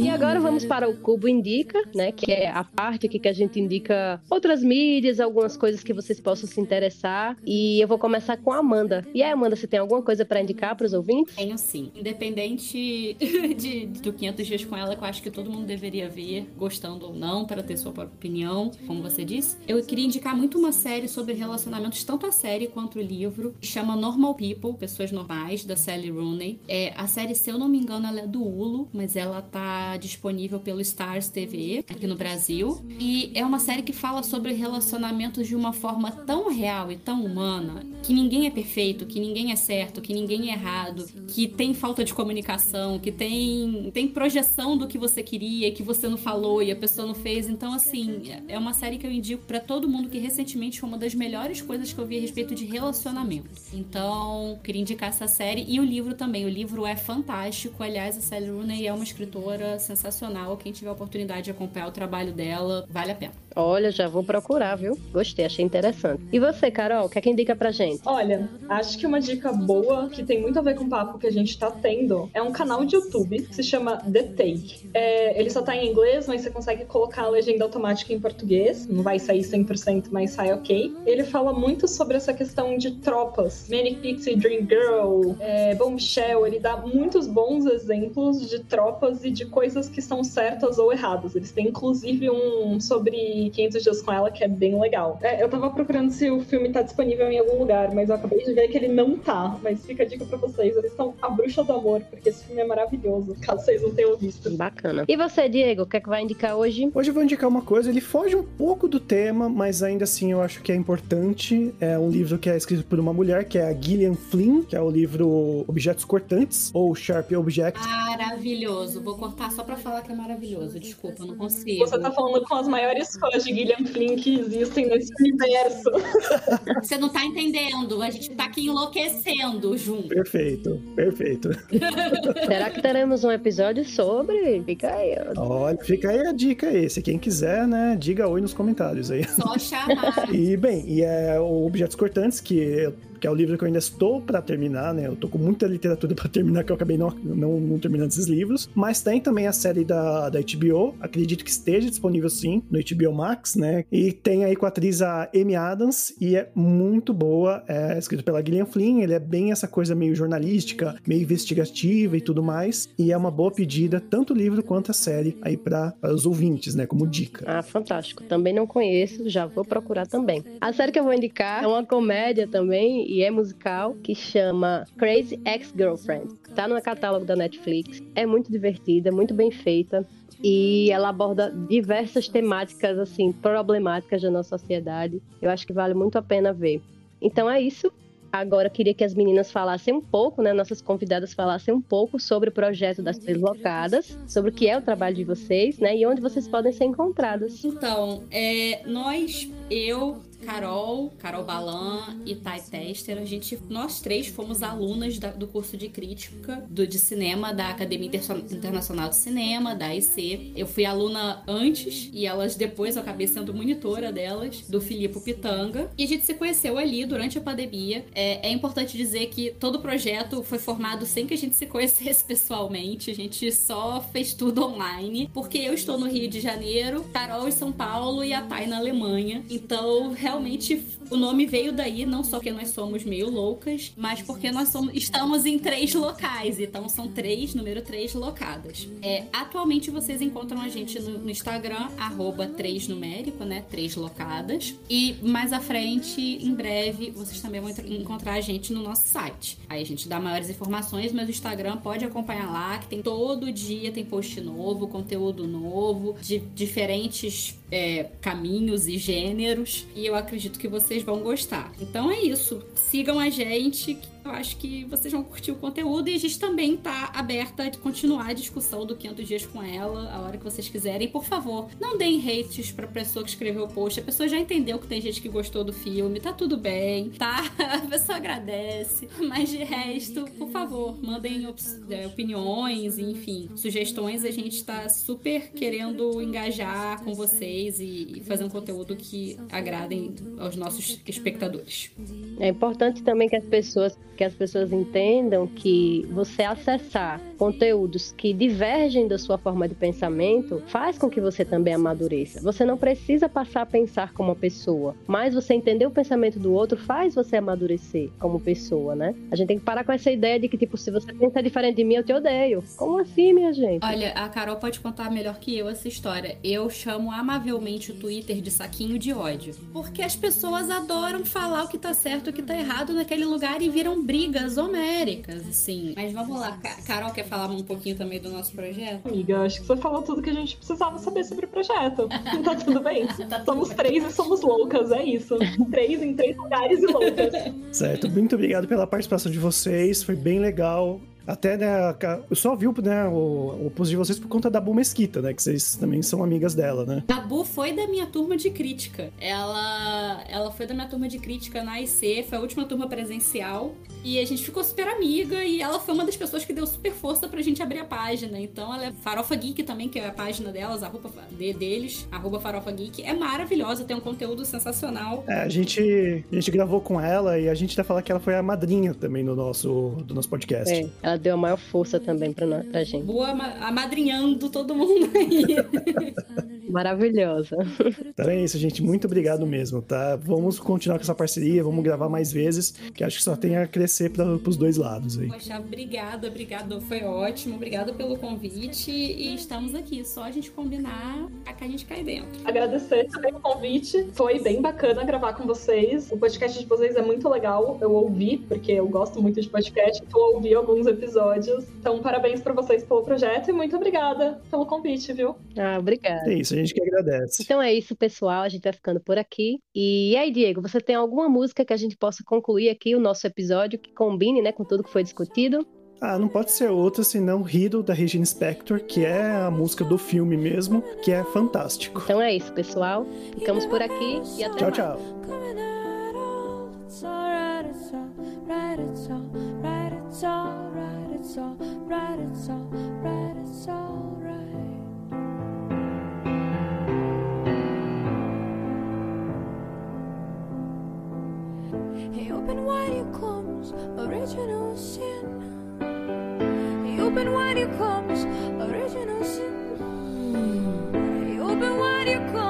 A: E agora vamos para o Cubo Indica, né? Que é a parte aqui que a gente indica outras mídias, algumas coisas que vocês possam se interessar. E eu vou começar com a Amanda. E aí, Amanda, você tem alguma coisa para indicar para os ouvintes?
C: Tenho sim. Independente de, do 500 dias com ela, que eu acho que todo mundo deveria ver, gostando ou não, para ter sua própria opinião, como você disse. Eu queria indicar muito uma série sobre relacionamentos, tanto a série quanto o livro, que chama Normal People, Pessoas Normais, da Sally Rooney. É, a série, se eu não me engano, ela é do Hulu, mas ela tá disponível pelo Stars TV aqui no Brasil. E é uma série que fala sobre relacionamentos de uma forma tão real e tão humana que ninguém é perfeito, que ninguém é certo, que ninguém é errado, que tem falta de comunicação, que tem, tem projeção do que você queria, que você não falou e a pessoa não fez. Então, assim, é uma série que eu indico para todo mundo que recentemente foi uma das melhores coisas que eu vi a respeito de relacionamento. Então, queria indicar essa série e o livro também. O livro é fantástico. Aliás, a Sally Rooney é uma escritora sensacional. Quem tiver a oportunidade de acompanhar o trabalho dela, vale a pena.
A: Olha, já vou procurar, viu? Gostei, achei interessante. E você, Carol, o que é que indica pra gente?
B: Olha, acho que uma dica boa, que tem muito a ver com o papo que a gente tá tendo, é um canal de YouTube que se chama The Take. É, ele só tá em inglês, mas você consegue colocar a legenda automática em português. Não vai sair 100%, mas sai ok. Ele fala muito sobre essa questão de tropas. Manic Pixie Dream Girl, é, Bombshell. Ele dá muitos bons exemplos de tropas e de coisas que são certas ou erradas. Eles têm inclusive um sobre vi 500 Dias com Ela, que é bem legal. É, eu tava procurando se o filme tá disponível em algum lugar, mas eu acabei de ver que ele não tá. Mas fica a dica pra vocês, eles estão A Bruxa do Amor, porque esse filme é maravilhoso, caso vocês não tenham visto.
A: Bacana. E você, Diego, o que é que vai indicar hoje?
D: Hoje eu vou indicar uma coisa, ele foge um pouco do tema, mas ainda assim eu acho que é importante. É um livro que é escrito por uma mulher, que é a Gillian Flynn, que é o livro Objetos Cortantes, ou Sharp Object.
C: Maravilhoso. Vou cortar só pra falar que é maravilhoso. Desculpa, eu não consigo.
B: Você tá falando com as maiores fãs de Gillian Flynn que existem nesse universo.
C: Você não tá entendendo. A gente tá aqui enlouquecendo junto.
D: Perfeito, perfeito.
A: Será que teremos um episódio sobre? Fica aí.
D: Olha, fica aí a dica aí. Se quem quiser, né, diga oi nos comentários aí.
C: Só chamar.
D: E bem, e é o Objetos Cortantes, que, que é o livro que eu ainda estou para terminar, né? Eu tô com muita literatura para terminar, que eu acabei não, não, não terminando esses livros. Mas tem também a série da, da HBO, acredito que esteja disponível sim, no HBO Max, né? E tem aí com a atriz a Amy Adams, e é muito boa. É escrito pela Gillian Flynn, ele é bem essa coisa meio jornalística, meio investigativa e tudo mais. E é uma boa pedida, tanto o livro quanto a série, aí para os ouvintes, né? Como dica.
A: Ah, fantástico. Também não conheço, já vou procurar também. A série que eu vou indicar é uma comédia também e é musical que chama Crazy Ex-Girlfriend. Tá no catálogo da Netflix. É muito divertida, muito bem feita. E ela aborda diversas temáticas assim problemáticas da nossa sociedade. Eu acho que vale muito a pena ver. Então é isso. Agora queria que as meninas falassem um pouco, né? Nossas convidadas falassem um pouco sobre o projeto das Deslocadas, sobre o que é o trabalho de vocês, né? E onde vocês podem ser encontradas.
C: Então, é, nós, eu, Carol, Carol Balan e Thay Tester, a gente, nós três fomos alunas da- do curso de crítica do, de cinema da Academia Internacional de Cinema, da AIC. Eu fui aluna antes e elas depois eu acabei sendo monitora delas, do Filipe Pitanga. E a gente se conheceu ali durante a pandemia. É, é importante dizer que todo o projeto foi formado sem que a gente se conhecesse pessoalmente. A gente só fez tudo online, porque eu estou no Rio de Janeiro, Carol em São Paulo e a Thay na Alemanha. Então, realmente, o nome veio daí, não só porque nós somos meio loucas, mas porque nós somos, estamos em três locais. Então, são três, número três locadas. É, atualmente, vocês encontram a gente no, no Instagram, arroba numérico, né? Três locadas. E mais à frente, em breve, vocês também vão encontrar a gente no nosso site. Aí a gente dá maiores informações, mas o Instagram pode acompanhar lá, que tem todo dia, tem post novo, conteúdo novo, de diferentes é, caminhos e gêneros. E eu acredito que vocês vão gostar. Então é isso. Sigam a gente, eu acho que vocês vão curtir o conteúdo. E a gente também tá aberta a continuar a discussão do 500 Dias com ela, a hora que vocês quiserem. Por favor, não deem hates pra pessoa que escreveu o post. A pessoa já entendeu que tem gente que gostou do filme, tá tudo bem, tá? A pessoa agradece. Mas de resto, por favor, mandem ops- é, opiniões, enfim, sugestões. A gente tá super querendo engajar com vocês e, e fazer um conteúdo que agradem aos nossos espectadores.
A: É importante também que as pessoas que as pessoas entendam que você acessar conteúdos que divergem da sua forma de pensamento faz com que você também amadureça. Você não precisa passar a pensar como uma pessoa, mas você entender o pensamento do outro faz você amadurecer como pessoa, né? A gente tem que parar com essa ideia de que tipo se você pensa diferente de mim eu te odeio. Como assim, minha gente?
C: Olha, a Carol pode contar melhor que eu essa história. Eu chamo amavelmente o Twitter de saquinho de ódio. Porque as pessoas adoram falar o que tá certo e o que tá errado naquele lugar e viram brigas homéricas, assim. Mas vamos lá, Ca- Carol quer falar um pouquinho também do nosso projeto?
B: Amiga, acho que você falou tudo que a gente precisava saber sobre o projeto. tá tudo bem.
C: Tá tudo
B: somos
C: bem.
B: três e somos loucas, é isso. três em três lugares e loucas.
D: Certo, muito obrigado pela participação de vocês, foi bem legal. Até, né, eu só vi o- né, o, o post de vocês por conta da Bu Mesquita, né, que vocês também são amigas dela, né?
C: A Bu foi da minha turma de crítica. Ela, ela foi da minha turma de crítica na IC, foi a última turma presencial. E a gente ficou super amiga e ela foi uma das pessoas que deu super força pra gente abrir a página. Então ela é Farofa Geek também, que é a página delas, a roupa de, deles, arroba Farofa Geek. É maravilhosa, tem um conteúdo sensacional.
D: É, a gente, a gente gravou com ela e a gente até falar que ela foi a madrinha também do nosso, do nosso podcast.
A: É, ela deu a maior força também pra, nós- pra gente.
C: Boa ama- amadrinhando todo mundo aí.
A: Maravilhosa.
D: Então é isso, gente. Muito obrigado mesmo, tá? Vamos continuar com essa parceria, vamos gravar mais vezes, que acho que só tem a crescer para os dois lados aí.
C: Poxa, obrigada, obrigado. Foi ótimo. Obrigado pelo convite. E estamos aqui. Só a gente combinar a que a gente cai dentro.
B: Agradecer também o convite. Foi bem bacana gravar com vocês. O podcast de vocês é muito legal. Eu ouvi, porque eu gosto muito de podcast, então eu ouvi alguns episódios. Então, parabéns para vocês pelo projeto e muito obrigada pelo convite, viu?
A: Ah, obrigada.
D: É isso, a gente que agradece.
A: Então é isso, pessoal. A gente vai ficando por aqui. E aí, Diego, você tem alguma música que a gente possa concluir aqui o nosso episódio que combine, né, com tudo que foi discutido?
D: Ah, não pode ser outra senão Hero da Regina Spector, que é a música do filme mesmo, que é fantástico.
A: Então é isso, pessoal. Ficamos por aqui e até
D: Tchau,
A: mais.
D: tchau.
F: right, it's all right, it's all right, it's all right, it's all right, it's all right. He opened wide your comes, original sin. He opened wide your comes, original sin. He opened wide your comes.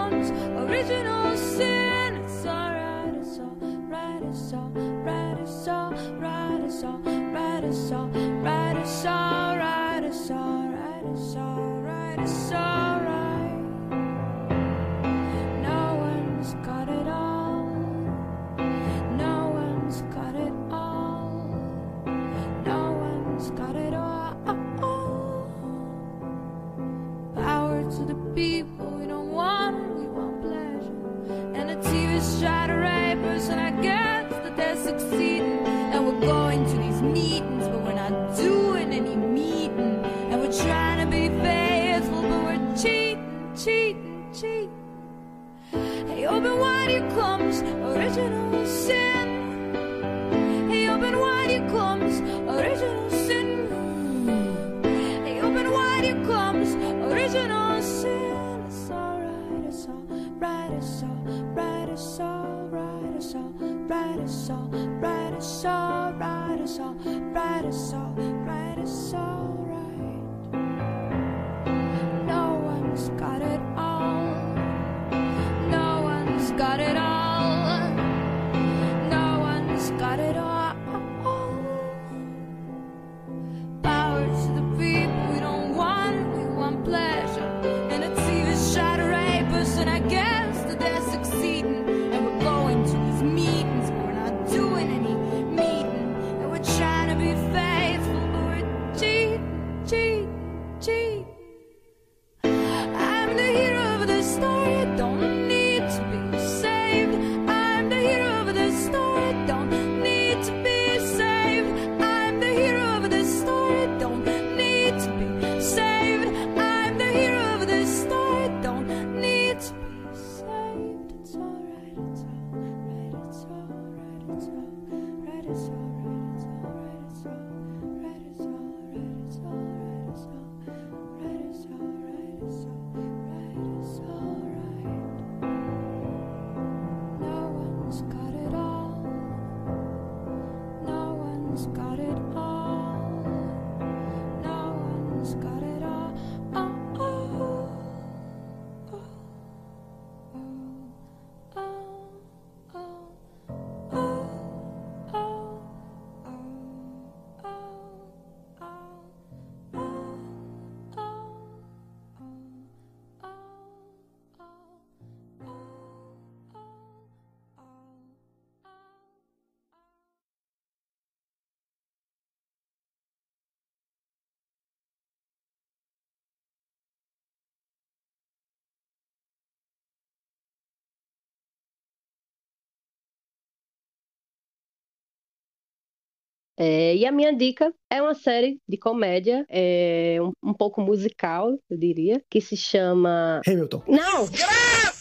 A: É, e a minha dica é uma série de comédia, é, um, um pouco musical, eu diria, que se chama.
D: Hamilton.
A: Não!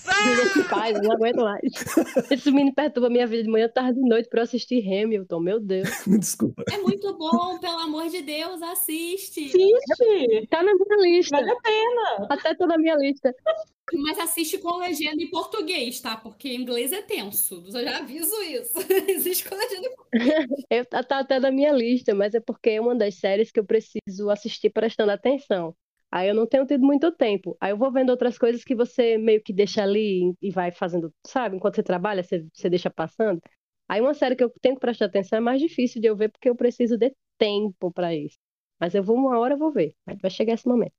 A: Graça! Pai, não aguento mais. Esse menino perturba minha vida de manhã, tarde e noite pra eu assistir Hamilton, meu Deus.
D: Desculpa.
C: É muito bom, pelo amor de Deus, assiste.
B: Assiste!
A: Tá na minha lista.
B: Vale a pena!
A: Até tá na minha lista.
C: Mas assiste com legenda em português, tá? Porque em inglês é tenso. Eu já aviso isso. Existe com legenda em português.
A: Eu, tá tá até na minha lista, mas é porque é uma das séries que eu preciso assistir prestando atenção. Aí eu não tenho tido muito tempo. Aí eu vou vendo outras coisas que você meio que deixa ali e vai fazendo, sabe? Enquanto você trabalha, você, você deixa passando. Aí uma série que eu tenho que prestar atenção é mais difícil de eu ver porque eu preciso de tempo para isso. Mas eu vou uma hora, eu vou ver. Vai chegar esse momento.